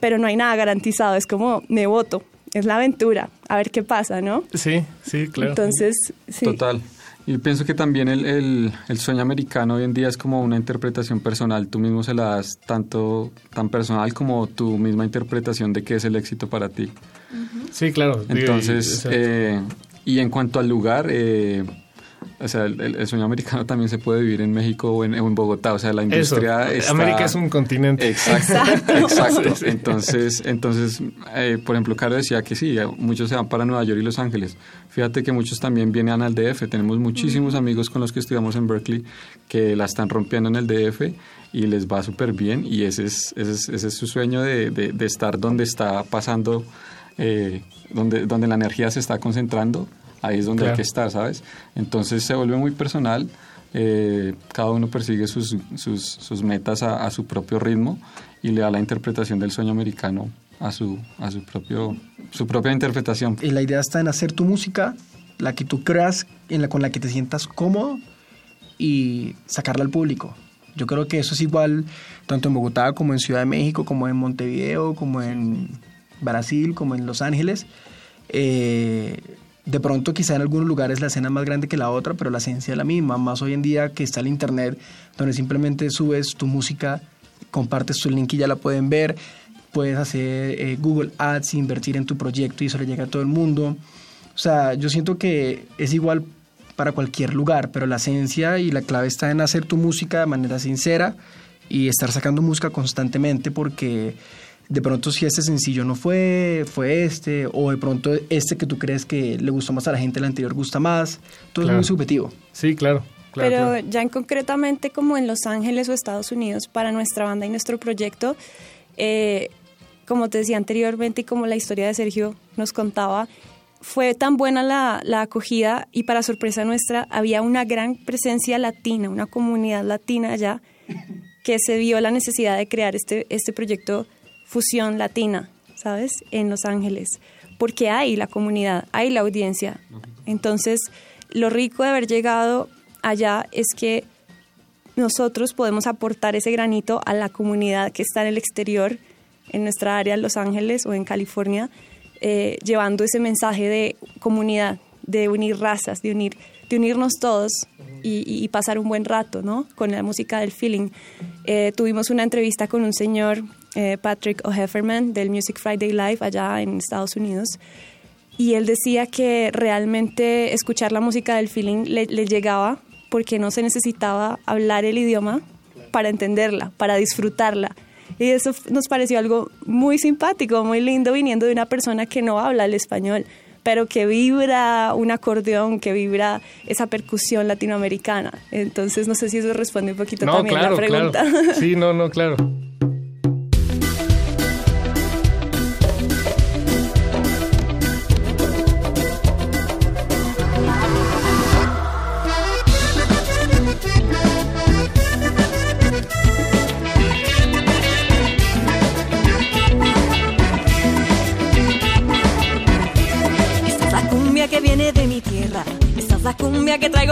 pero no hay nada garantizado, es como me voto, es la aventura, a ver qué pasa, ¿no? Sí, sí, claro. Entonces, sí. Total. Y pienso que también el, el, el sueño americano hoy en día es como una interpretación personal. Tú mismo se la das tanto tan personal como tu misma interpretación de qué es el éxito para ti. Sí, claro. Entonces, eh, y en cuanto al lugar, eh, o sea, el, el sueño americano también se puede vivir en México o en, Bogotá. O sea, la industria Eso, está... América es un continente. Exacto, exacto. Entonces, entonces eh, por ejemplo, Caro decía que sí, eh, muchos se van para Nueva York y Los Ángeles. Fíjate que muchos también vienen al DF. Tenemos muchísimos amigos con los que estudiamos en Berkeley que la están rompiendo en el DF y les va súper bien y ese es, ese es, ese es su sueño de, de- de estar donde está pasando, eh, donde, donde la energía se está concentrando. Ahí es donde hay Claro. que estar, ¿sabes? Entonces se vuelve muy personal. eh, cada uno persigue sus, sus, sus metas a, a su propio ritmo y le da la interpretación del sueño americano a su, a su, propio, su propia interpretación. Y la idea está en hacer tu música, la que tú creas, en la, con la que te sientas cómodo y sacarla al público. Yo creo que eso es igual tanto en Bogotá como en Ciudad de México, como en Montevideo, como en Brasil, como en Los Ángeles. Eh, de pronto quizá en algunos lugares la escena es más grande que la otra, pero la esencia es la misma. Más hoy en día que está el internet, donde simplemente subes tu música, compartes tu link y ya la pueden ver. Puedes hacer eh, Google Ads, invertir en tu proyecto y eso le llega a todo el mundo. O sea, yo siento que es igual para cualquier lugar, pero la esencia y la clave está en hacer tu música de manera sincera y estar sacando música constantemente porque de pronto si este sencillo no fue, fue este, o de pronto este que tú crees que le gustó más a la gente, el anterior gusta más, todo Claro. es muy subjetivo. Sí, claro. claro, Pero claro. ya en concretamente como en Los Ángeles o Estados Unidos para nuestra banda y nuestro proyecto, eh, como te decía anteriormente y como la historia de Sergio nos contaba, fue tan buena la, la acogida y para sorpresa nuestra había una gran presencia latina, una comunidad latina allá que se vio la necesidad de crear este, este proyecto Fusión Latina, ¿sabes? En Los Ángeles, porque hay la comunidad, hay la audiencia. Entonces, lo rico de haber llegado allá es que nosotros podemos aportar ese granito a la comunidad que está en el exterior, en nuestra área, en Los Ángeles o en California, eh, llevando ese mensaje de comunidad, de unir razas, de, unir, de unirnos todos y, pasar un buen rato ¿no? con la música del feeling. Eh, tuvimos una entrevista con un señor, eh, Patrick O'Hefferman, del Music Friday Live allá en Estados Unidos, y él decía que realmente escuchar la música del feeling le, le llegaba porque no se necesitaba hablar el idioma para entenderla, para disfrutarla. Y eso nos pareció algo muy simpático, muy lindo, viniendo de una persona que no habla el español, pero que vibra un acordeón, que vibra esa percusión latinoamericana. Entonces, no sé si eso responde un poquito No, también claro, la pregunta. claro. Sí, no, no, claro.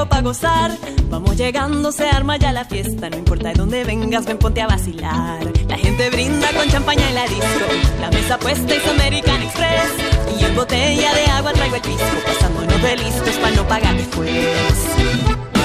para gozar. Vamos llegando, se arma ya la fiesta. No importa de dónde vengas, ven ponte a vacilar. La gente brinda con champaña en la disco. La mesa puesta es American Express. Y en botella de agua traigo el pisco. Pasándonos de listos para no pagar después.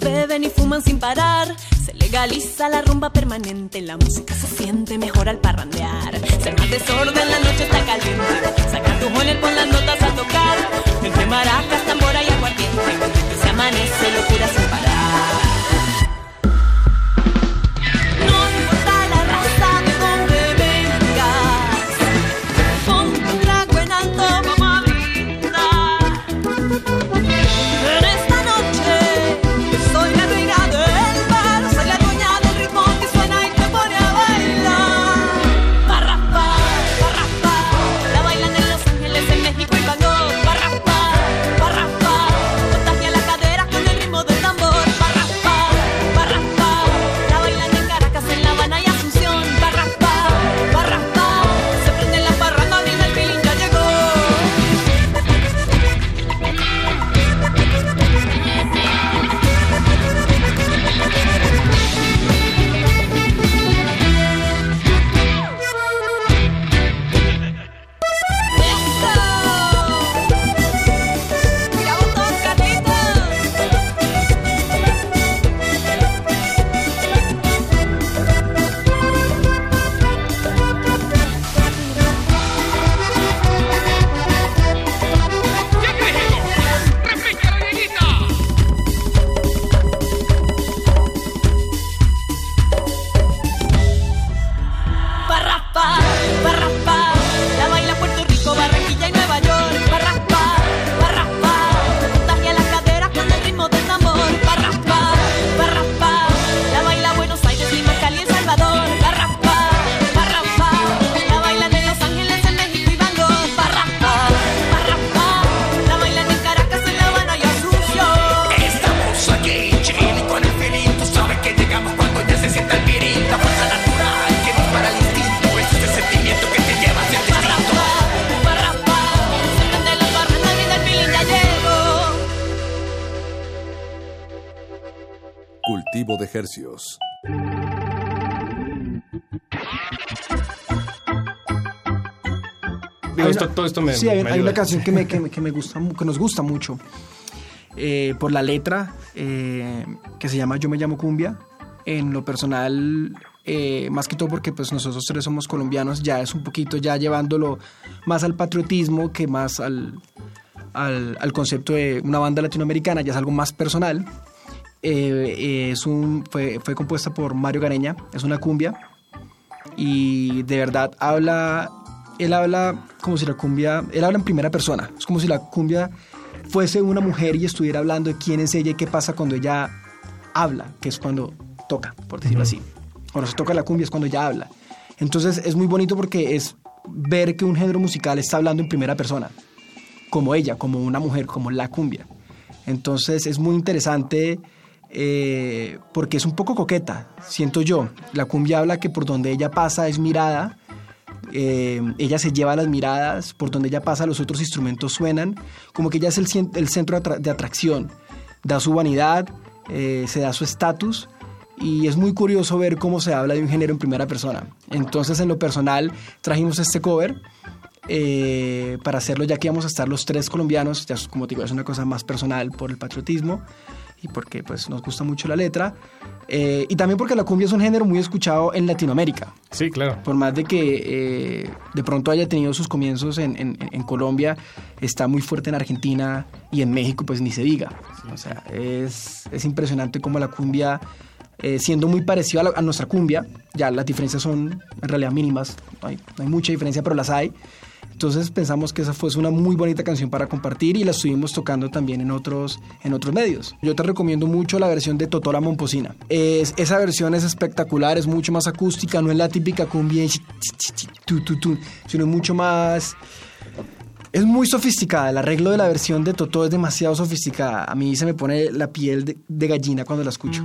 Beben y fuman sin parar. Se legaliza la rumba permanente. La música se siente mejor al parrandear. Se el desorden, la noche está caliente. Saca tu joler, pon las notas a tocar. Entre maracas, tambora y aguardiente. Se amanece, locura sin parar. Todo esto me Sí, hay, me hay una canción que, me, que, me- que me gusta, que nos gusta mucho eh, por la letra, eh, que se llama Yo me llamo Cumbia. En lo personal, eh, más que todo porque pues nosotros tres somos colombianos, ya es un poquito ya llevándolo más al patriotismo que más al, al, al concepto de una banda latinoamericana, ya es algo más personal. Eh, eh, es un, fue, fue compuesta por Mario Gareña, es una cumbia y de verdad habla, él habla como si la cumbia, él habla en primera persona, es como si la cumbia fuese una mujer y estuviera hablando de quién es ella y qué pasa cuando ella habla, que es cuando toca, por decirlo así. Cuando se toca la cumbia es cuando ella habla. Entonces es muy bonito porque es ver que un género musical está hablando en primera persona, como ella, como una mujer, como la cumbia. Entonces es muy interesante eh, porque es un poco coqueta, siento yo. La cumbia habla que por donde ella pasa es mirada, eh, ella se lleva las miradas, por donde ella pasa los otros instrumentos suenan, como que ella es el, centro de, atra- de atracción, da su vanidad, eh, se da su estatus y es muy curioso ver cómo se habla de un género en primera persona. Entonces en lo personal trajimos este cover eh, para hacerlo ya que íbamos a estar los tres colombianos, ya como te digo, es una cosa más personal por el patriotismo y porque pues nos gusta mucho la letra eh, y también porque la cumbia es un género muy escuchado en Latinoamérica. Sí, claro. Por más de que eh, de pronto haya tenido sus comienzos en, en- en Colombia, está muy fuerte en Argentina y en México pues ni se diga. O sea, es, es impresionante cómo la cumbia, eh, siendo muy parecida a, la- a nuestra cumbia, ya las diferencias son en realidad mínimas, no hay, no hay mucha diferencia, pero las hay. Entonces pensamos que esa fue una muy bonita canción para compartir y la estuvimos tocando también en otros, en otros medios. Yo te recomiendo mucho la versión de Totola Momposina. Es, esa versión es espectacular, es mucho más acústica, no es la típica cumbia, sino mucho más... Es muy sofisticada, el arreglo de la versión de Totó es demasiado sofisticada. A mí se me pone la piel de gallina cuando la escucho.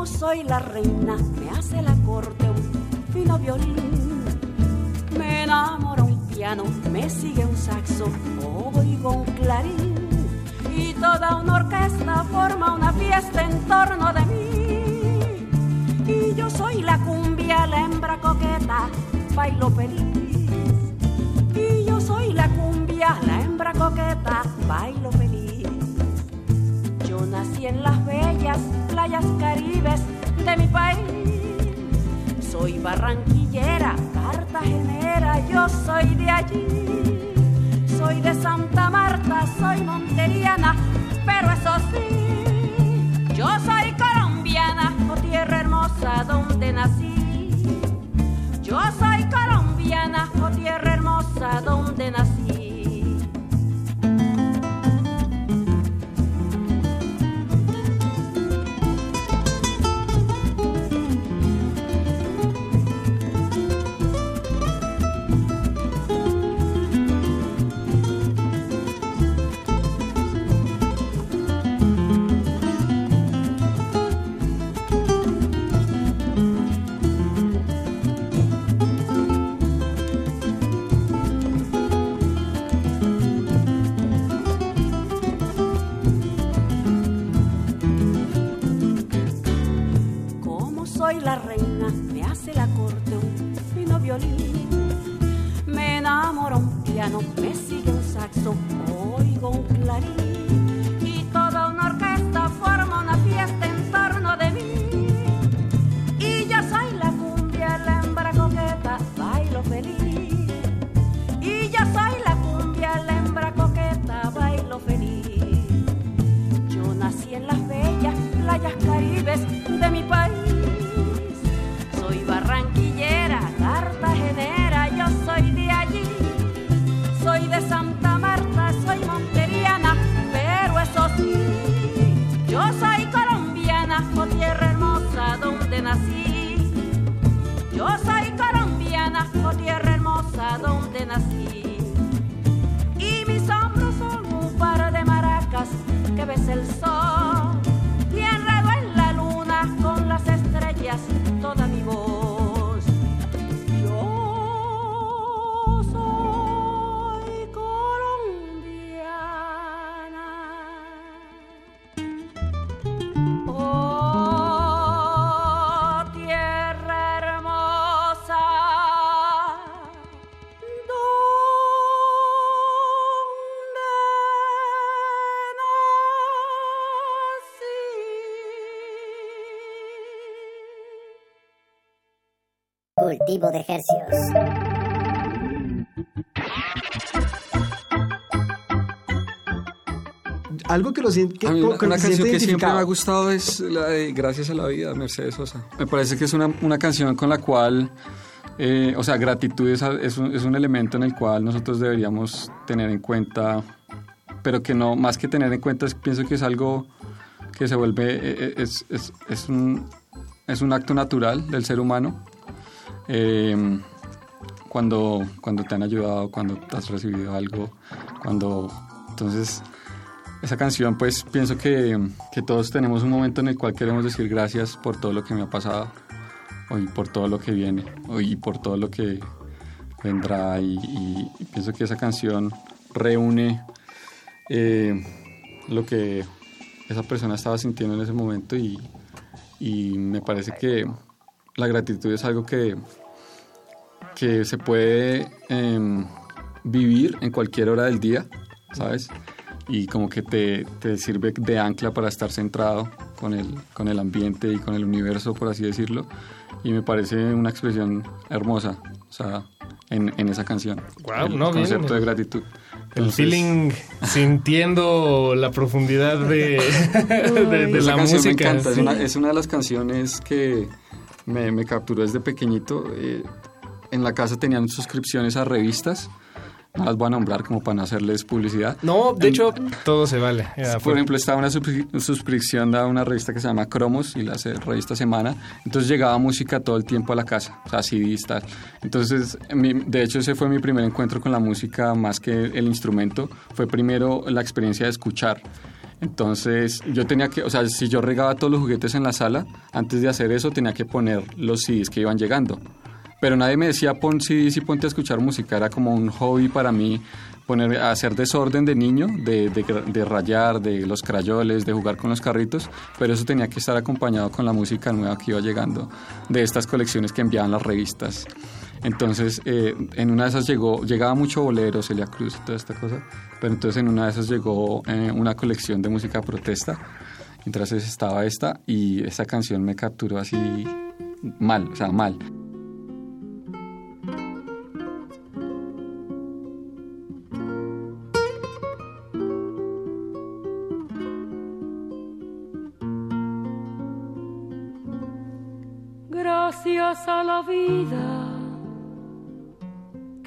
Como soy la reina, me hace la corte un fino violín. Me enamora un piano, me sigue un saxo, oigo un clarín. Y toda una orquesta forma una fiesta en torno de mí. Y yo soy la cumbia, la hembra coqueta, bailo feliz. Y yo soy la cumbia, la hembra coqueta, bailo feliz. Nací en las bellas playas caribes de mi país. Soy barranquillera, cartagenera, yo soy de allí. Soy de Santa Marta, soy monteriana, pero eso sí, yo soy colombiana, oh tierra hermosa donde nací. Yo soy colombiana, oh tierra de ejercicios. Algo que lo siente, que, una, una que se canción siente que siempre me ha gustado es la de Gracias a la vida, Mercedes Sosa. Me parece que es una, una canción con la cual, eh, o sea, gratitud es, es un, es un elemento en el cual nosotros deberíamos tener en cuenta, pero que no, más que tener en cuenta, es- pienso que es algo que se vuelve, eh, eh, es, es, es un, es un acto natural del ser humano. Eh, cuando, cuando te han ayudado, cuando has recibido algo, cuando... Entonces, esa canción, pues pienso que, que todos tenemos un momento en el cual queremos decir gracias por todo lo que me ha pasado, o y por todo lo que viene, o y por todo lo que vendrá. Y, y- y pienso que esa canción reúne eh, lo que esa persona estaba sintiendo en ese momento y, y me parece que la gratitud es algo que, que se puede em, vivir en cualquier hora del día, ¿sabes? y como que te, te sirve de ancla para estar centrado con el, con el ambiente y con el universo, por así decirlo. Y me parece una expresión hermosa, o sea, en, en esa canción. Guau, el no, bien, concepto de bien. gratitud. El Entonces, feeling sintiendo la profundidad de, de, de esa la música. me encanta, es, sí. una, es una de las canciones que me, me capturó desde pequeñito. Eh, en la casa tenían suscripciones a revistas, no las voy a nombrar como para no hacerles publicidad. No, de En- hecho, todo se vale. Ya, por ejemplo, estaba una suscri- suscripción a una revista que se llama Cromos y la revista Semana. Entonces llegaba música todo el tiempo a la casa, o sea, CDs, tal. Entonces, mi- de hecho, ese fue mi primer encuentro con la música más que el instrumento. Fue primero la experiencia de escuchar. Entonces, yo tenía que, o sea, si yo regaba todos los juguetes en la sala, antes de hacer eso tenía que poner los CDs que iban llegando. Pero nadie me decía pon CDs y ponte a escuchar música. Era como un hobby para mí poner, hacer desorden de niño, de, de, de rayar, de los crayoles, de jugar con los carritos. Pero eso tenía que estar acompañado con la música nueva que iba llegando de estas colecciones que enviaban las revistas. Entonces, eh, en una de esas llegó, llegaba mucho bolero, Celia Cruz y toda esta cosa. Pero entonces en una de esas llegó eh, una colección de música protesta. Entonces estaba esta y esa canción me capturó así mal, o sea, mal. Gracias a la vida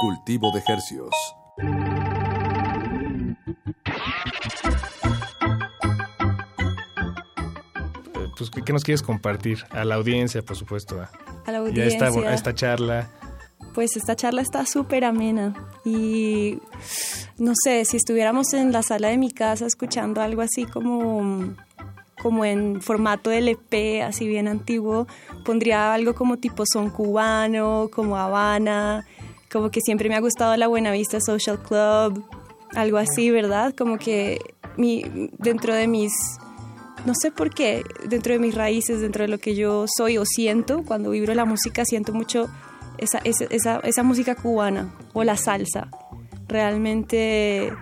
Cultivo de Hercios. Pues, ¿qué qué nos quieres compartir? A la audiencia, por supuesto. A, A la y a esta, audiencia. a esta charla. Pues esta charla está súper amena y no sé, si estuviéramos en la sala de mi casa escuchando algo así como, como en formato LP, así bien antiguo, pondría algo como tipo son cubano, como Habana, como que siempre me ha gustado la Buenavista Social Club, algo así, ¿verdad? Como que mi, dentro de mis no sé por qué, dentro de mis raíces, dentro de lo que yo soy o siento, cuando vibro la música, siento mucho esa, esa, esa, esa música cubana o la salsa. Realmente,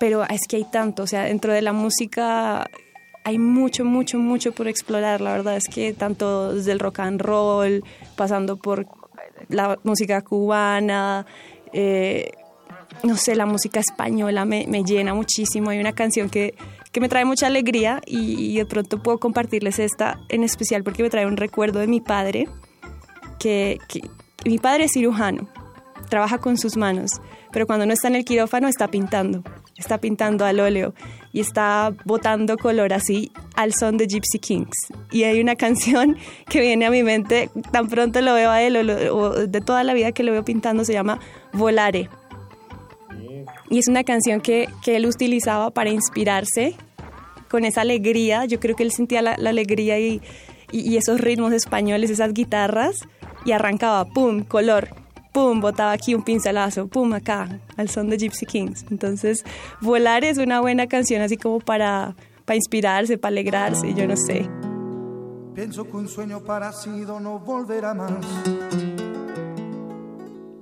pero es que hay tanto, o sea, dentro de la música hay mucho, mucho, mucho por explorar. La verdad es que tanto desde el rock and roll, pasando por la música cubana, eh, no sé, la música española me, me llena muchísimo. Hay una canción que, que me trae mucha alegría y, de pronto puedo compartirles esta en especial porque me trae un recuerdo de mi padre, que mi padre es cirujano, trabaja con sus manos, pero cuando no está en el quirófano está pintando, está pintando al óleo y está botando color así al son de Gypsy Kings. Y hay una canción que viene a mi mente, tan pronto lo veo a él o, lo- o de toda la vida que lo veo pintando, se llama Volare. Y es una canción que, que él utilizaba para inspirarse con esa alegría. Yo creo que él sentía la, la alegría y, y- y esos ritmos españoles, esas guitarras, y arrancaba, pum, color, pum, botaba aquí un pincelazo, pum, acá, al son de Gypsy Kings. Entonces, Volar es una buena canción así como para, para inspirarse, para alegrarse, yo no sé. Pienso que un sueño parecido no volverá más.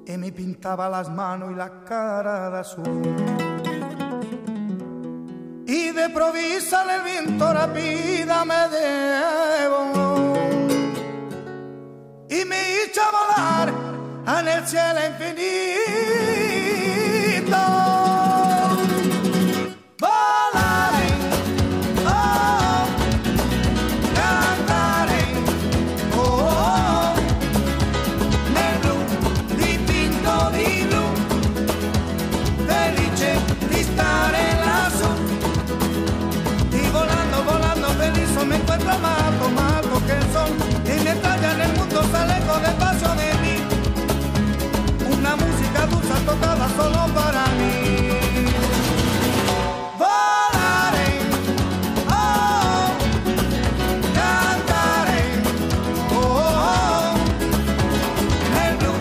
Y me pintaba las manos y la cara de azul. Y de provisa el viento rápida me debo. Y me hizo volar en el cielo infinito. Tocada solo para mí. Volaré oh cantaré oh, oh nel blu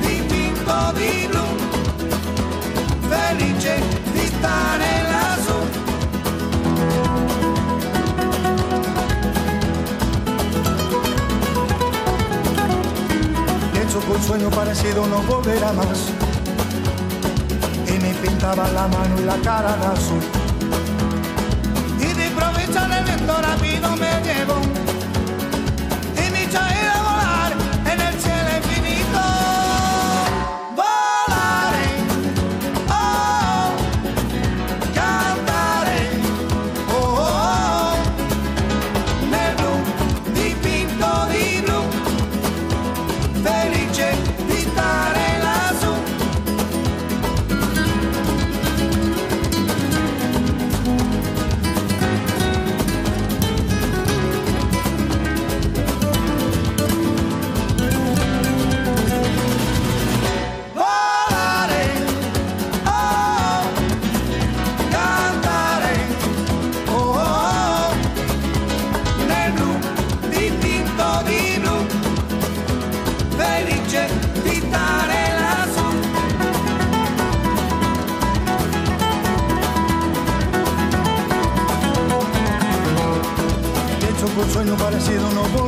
dipinto di blu felice di stare lassù que un sueño parecido no volverá más. Pintaba la mano y la cara de azul. Y de improviso el viento rápido me llevó.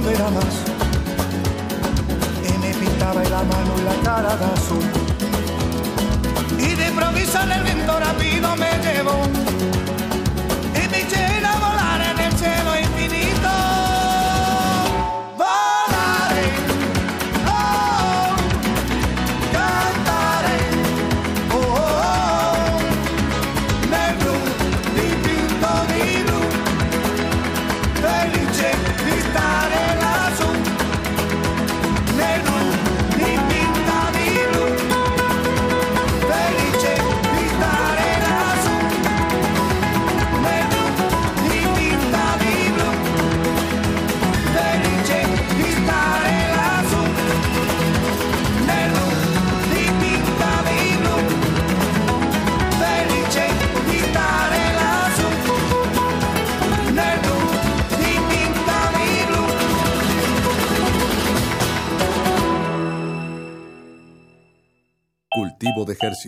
Volverá más. Y me pintaba la mano y la cara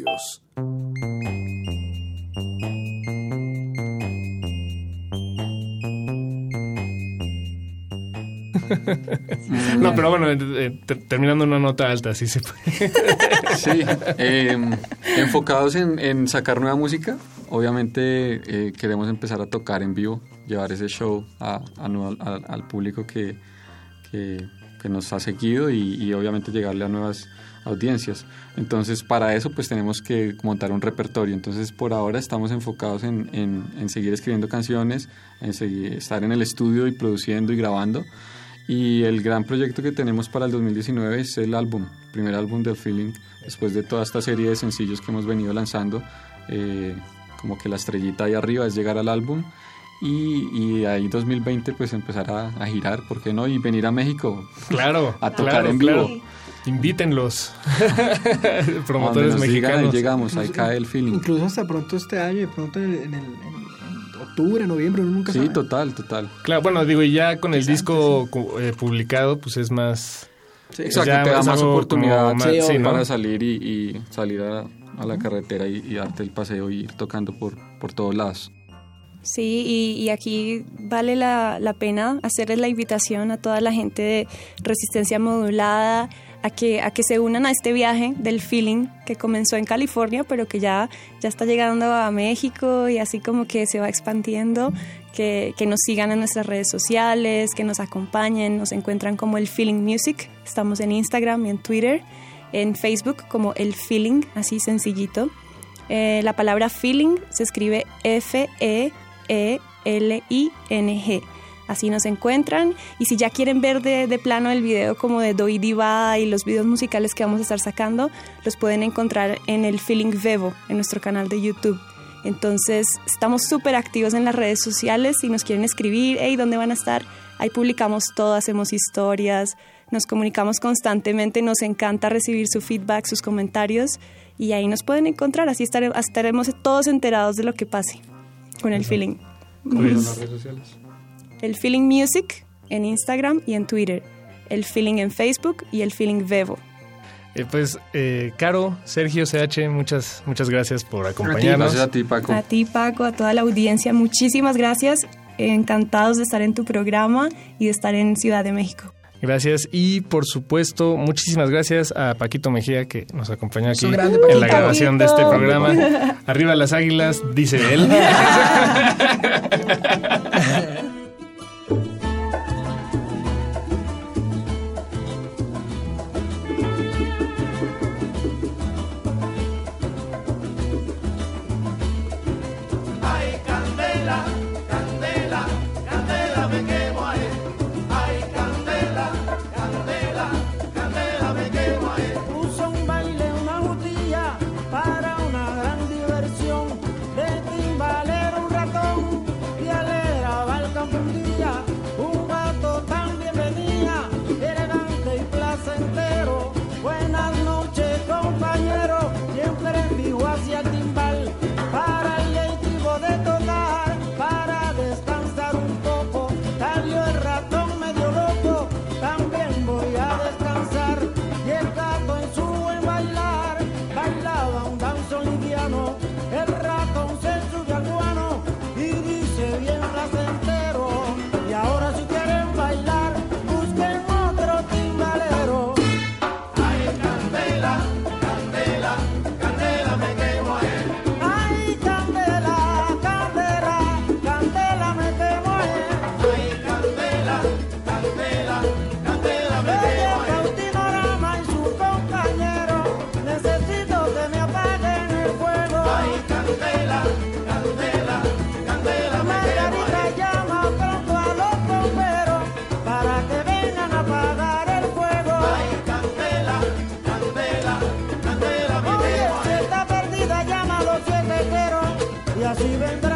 No, pero bueno, eh, eh, ter- terminando una nota alta, sí se puede. Sí, eh, enfocados en, en sacar nueva música. Obviamente eh, queremos empezar a tocar en vivo, llevar ese show a, a a- al público que, que- que nos ha seguido y, y obviamente llegarle a nuevas audiencias. Entonces para eso pues tenemos que montar un repertorio. Entonces por ahora estamos enfocados en, en- en seguir escribiendo canciones, en seguir, estar en el estudio y produciendo y grabando. Y el gran proyecto que tenemos para el 2019 es el álbum, primer álbum del Feeling, después de toda esta serie de sencillos que hemos venido lanzando. eh, como que la estrellita ahí arriba es llegar al álbum y, y ahí 2020 pues empezar a, a girar, ¿por qué no? Y venir a México. Claro, A tocar claro, en vivo. claro. Invítenlos. Promotores nos digan, ahí mexicanos. llegamos, ahí cae el feeling. Incluso hasta pronto este año, de pronto en, el- en el, en octubre, noviembre, uno nunca Sí, sabe. total, total. Claro, bueno, digo, y ya con el disco eh, publicado, pues es más... Exacto, ya te da más oportunidad más- sí, ¿no? para salir y, y salir a, a la carretera y, y darte el paseo y ir tocando por, por todos lados. Sí, y, y aquí vale la, la pena hacerles la invitación a toda la gente de resistencia modulada a que, a que se unan a este viaje del feeling que comenzó en California, pero que ya, ya está llegando a México y así como que se va expandiendo, que, que nos sigan en nuestras redes sociales, que nos acompañen, nos encuentran como el Feeling Music, estamos en Instagram y en Twitter, en Facebook como el Feeling, así sencillito. Eh, la palabra feeling se escribe F-E-E-L-I-N-G. Así nos encuentran. Y si ya quieren ver de, de plano el video como de Doi Diva y los videos musicales que vamos a estar sacando, los pueden encontrar en el Feeling Vevo, en nuestro canal de YouTube. Entonces, estamos súper activos en las redes sociales. Si nos quieren escribir, hey, ¿dónde van a estar? Ahí publicamos todo, hacemos historias, nos comunicamos constantemente. Nos encanta recibir su feedback, sus comentarios. Y ahí nos pueden encontrar. Así estare- estaremos todos enterados de lo que pase con el feeling. ¿Cuáles son las redes sociales? El Feeling Music en Instagram y en Twitter. El Feeling en Facebook y el Feeling Vevo. Eh, pues, eh, Caro, Sergio, CH, muchas, muchas gracias por acompañarnos. Gracias a ti, Paco. A ti, Paco, a toda la audiencia, muchísimas gracias. Encantados de estar en tu programa y de estar en Ciudad de México. Gracias y por supuesto muchísimas gracias a Paquito Mejía que nos acompañó aquí grande, en la Paquito. grabación de este programa. Arriba las águilas, dice él. así vendrá.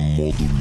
Resistencia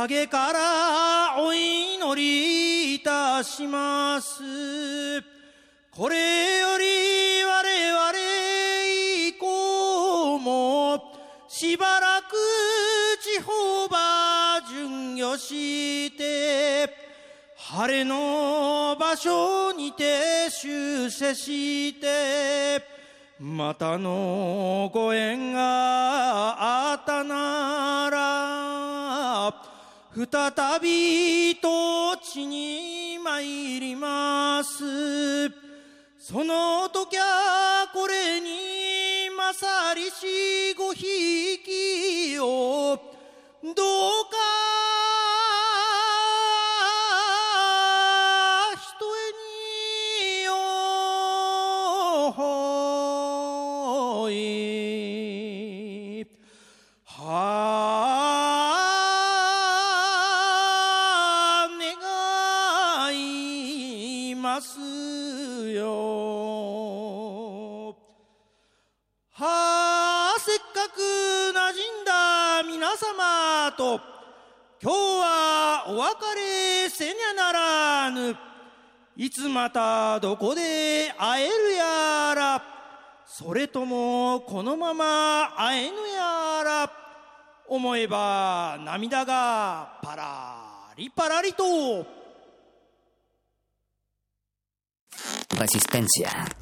影からお祈りいたします。これより我々以降もしばらく地方場巡業して晴れの場所にて出世してまたのご縁があったなら再び土地に参ります。その時はこれに勝りしごひきを。どうか今日はお別れせにゃならぬ。いつまたどこで会えるやら。それともこのまま会えぬやら。思えば涙がパラリパラリと。Resistencia.